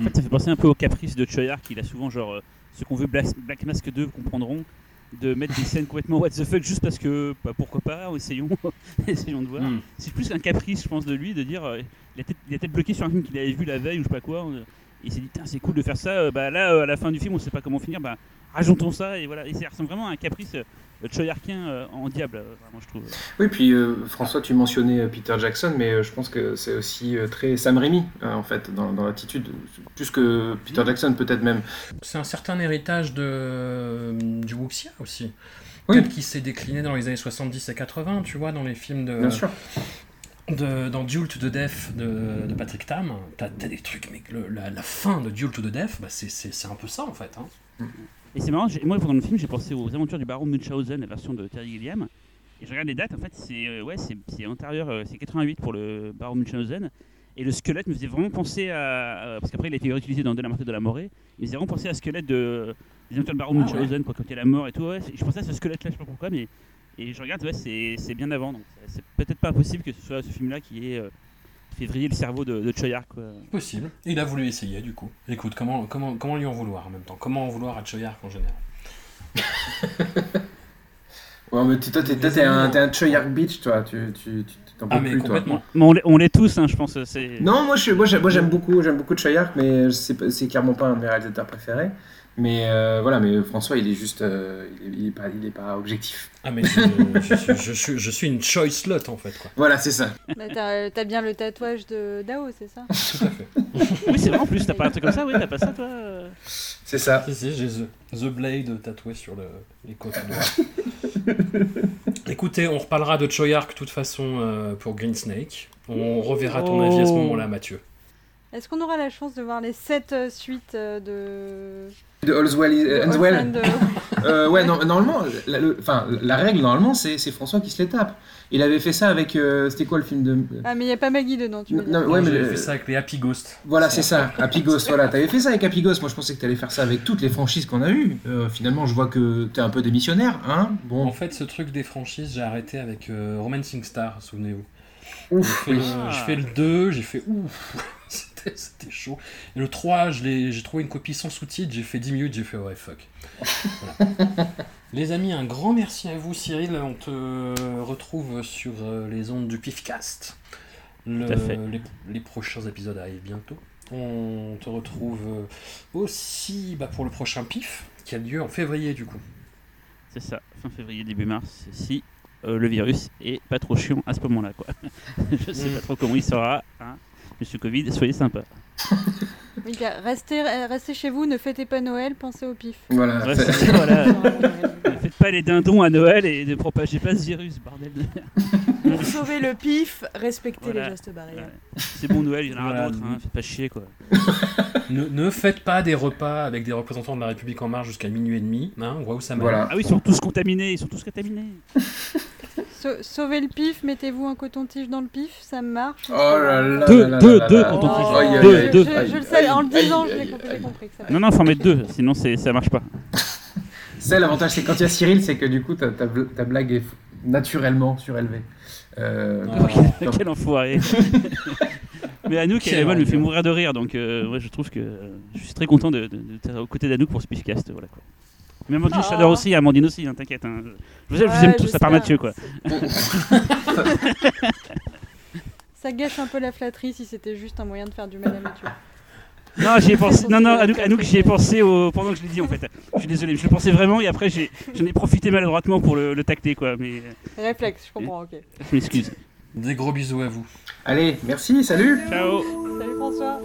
En fait, ça fait penser un peu au caprice de Choyard qu'il a souvent, genre, euh, ceux qu'on veut Black, Black Mask 2 comprendront, de mettre des scènes complètement what the fuck juste parce que, bah, pourquoi pas, essayons, essayons de voir. Mm. C'est plus un caprice, je pense, de lui, de dire, euh, il, a peut-être, bloqué sur un film qu'il avait vu la veille ou je sais pas quoi, euh, il s'est dit, c'est cool de faire ça, euh, bah là, euh, à la fin du film, on sait pas comment finir, bah rajoutons ça, et voilà. Et ça ressemble vraiment à un caprice Choyardien euh, en diable, euh, vraiment, je trouve. Oui, puis euh, François, tu mentionnais Peter Jackson, mais euh, je pense que c'est aussi euh, très Sam Raimi, euh, en fait, dans, dans l'attitude, plus que Peter Jackson peut-être même. C'est un certain héritage de, du Wuxia aussi. Oui. Tel qui s'est décliné dans les années 70 et 80, tu vois, dans les films de. Bien sûr. de- dans Duel to the Death de, de Patrick Tam, t'as t'as des trucs, mais le- la, la fin de Duel to the Death, bah, c'est- un peu ça en fait. hein. Et c'est marrant, moi pendant le film j'ai pensé aux aventures du baron Munchausen, la version de Terry Gilliam. Et je regarde les dates, en fait c'est euh, ouais, c'est antérieur, euh, c'est 88 pour le baron Munchausen. Et le squelette me faisait vraiment penser à. à- parce qu'après il a été réutilisé dans De la Marté de la Morée. Il me faisait vraiment penser à ce squelette de. Des aventures du baron Ah Munchausen, quoi, quand il y a la mort et tout. Ouais, je pensais à ce squelette là, je sais pas pourquoi, mais. Et je regarde, ouais, c'est bien avant. Donc c'est peut-être pas possible que ce soit ce film là qui est. fait vriller le cerveau de, de Choyard, quoi. Possible. Et il a voulu essayer du coup. Écoute, comment, comment, comment lui en vouloir en même temps? Comment en vouloir à Choyark en général? Ouais, mais toi, t'es toi, t'es un, t'es un Choyark Beach, toi, tu tu- tu- t'en peux Ah, mais plus, toi. complètement. Mais on l'est- on l'est tous, hein, je pense. c'est- Non, moi, je, moi, j'aime, moi, j'aime beaucoup, j'aime beaucoup Choyark, mais c'est, c'est clairement pas un de mes réalisateurs préférés. Mais euh, voilà, mais François, il est juste, euh, il, est, il est pas, il est pas objectif. Ah, mais je, je suis, je, suis, je suis une choice slot en fait. Quoi. Voilà, c'est ça. Bah, t'as, bien le tatouage de Dao, c'est ça? Tout à fait. Oui, c'est vrai en plus, t'as pas un truc comme ça, oui, t'as pas ça toi euh C'est ça. Si, si, j'ai the, the Blade tatoué sur le, les côtes. Écoutez, on reparlera de Choyark de toute façon euh, pour Green Snake. On reverra ton avis à ce Oh. moment-là, Mathieu. Est-ce qu'on aura la chance de voir les 7 suites euh, de. De All's Well is- euh, Euh, ouais, non, normalement, la, le- la règle, normalement, c'est, c'est François qui se les tape. Il avait fait ça avec, euh, c'était quoi le film de... Ah, mais il n'y a pas Maggie dedans, tu veux Non, dire. ouais, mais J'avais le- fait ça avec les Happy Ghosts. Voilà, c'est ça, Happy Ghost, voilà. T'avais fait ça avec Happy Ghost, moi je pensais que t'allais faire ça avec toutes les franchises qu'on a eues. Euh, finalement, je vois que t'es un peu démissionnaire, hein Bon. En fait, ce truc des franchises, j'ai arrêté avec euh, Romancing Star, souvenez-vous. Ouf, J'ai fait, oui. le- je fais le 2, j'ai fait ouf, c'était chaud. Et le 3, je l'ai- j'ai trouvé une copie sans sous-titres, j'ai fait 10 minutes, j'ai fait ouais, fuck. Voilà. les amis, un grand merci à vous, Cyril. On te retrouve sur euh, les ondes du Pifcast. Le- les prochains épisodes arrivent bientôt. On te retrouve euh, aussi bah, pour le prochain Pif, qui a lieu en février du coup. C'est ça, fin février, début mars, si euh, le virus est pas trop chiant à ce moment-là, quoi. Je sais Mm. pas trop comment il sera, hein. Monsieur Covid, soyez sympa. Oui, gars, restez, restez chez vous, ne fêtez pas Noël, pensez au pif. Voilà. Ça, voilà. Ne faites pas les dindons à Noël et ne propagez pas ce virus, bordel. de merde. Pour sauver le pif, respectez Voilà. les gestes barrières. C'est bon Noël, il y en aura Voilà. d'autres, hein. faites pas chier, quoi. Ne, ne faites pas des repas avec des représentants de la République en marche jusqu'à minuit et demi. Hein, on voit où ça mène. Voilà. Ah oui, ils sont tous contaminés, ils sont tous contaminés. Sau- sauvez le pif, mettez-vous un coton-tige dans le pif, ça marche. Oh là là Deux, deux, là deux. Aïe, aïe, Deux, deux. Je, le sais, en le disant, j'ai compris que ça Non, non, faut en mettre deux, sinon ça marche pas. C'est l'avantage, c'est quand il y a Cyril, c'est que du coup, ta, ta, bl- ta blague est naturellement surélevée. Euh, donc- donc- Quel enfoiré. Mais Anouk, Quel elle me fait mourir de rire, donc euh, ouais, je trouve que euh, je suis très content de, de, de être aux côtés d'Anouk pour ce Pifcast. Voilà, quoi. Mais Amandine, je Ah. t'adore aussi, Amandine aussi, hein, t'inquiète. hein. Je vous aime, je vous Ouais, aime tous, à part j'espère. Mathieu, quoi. Ça gâche un peu la flatterie si c'était juste un moyen de faire du mal à Mathieu. Non, j'y ai pensé. Non, non, Anouk, Anouk, j'y ai pensé au... pendant que je l'ai dit en fait. Je suis désolé, mais je le pensais vraiment et après j'ai- j'en ai profité maladroitement pour le, le tacter quoi. Mais Réflexe, je comprends, ok. je m'excuse. Des gros bisous à vous. Allez, merci, salut Ciao Salut François.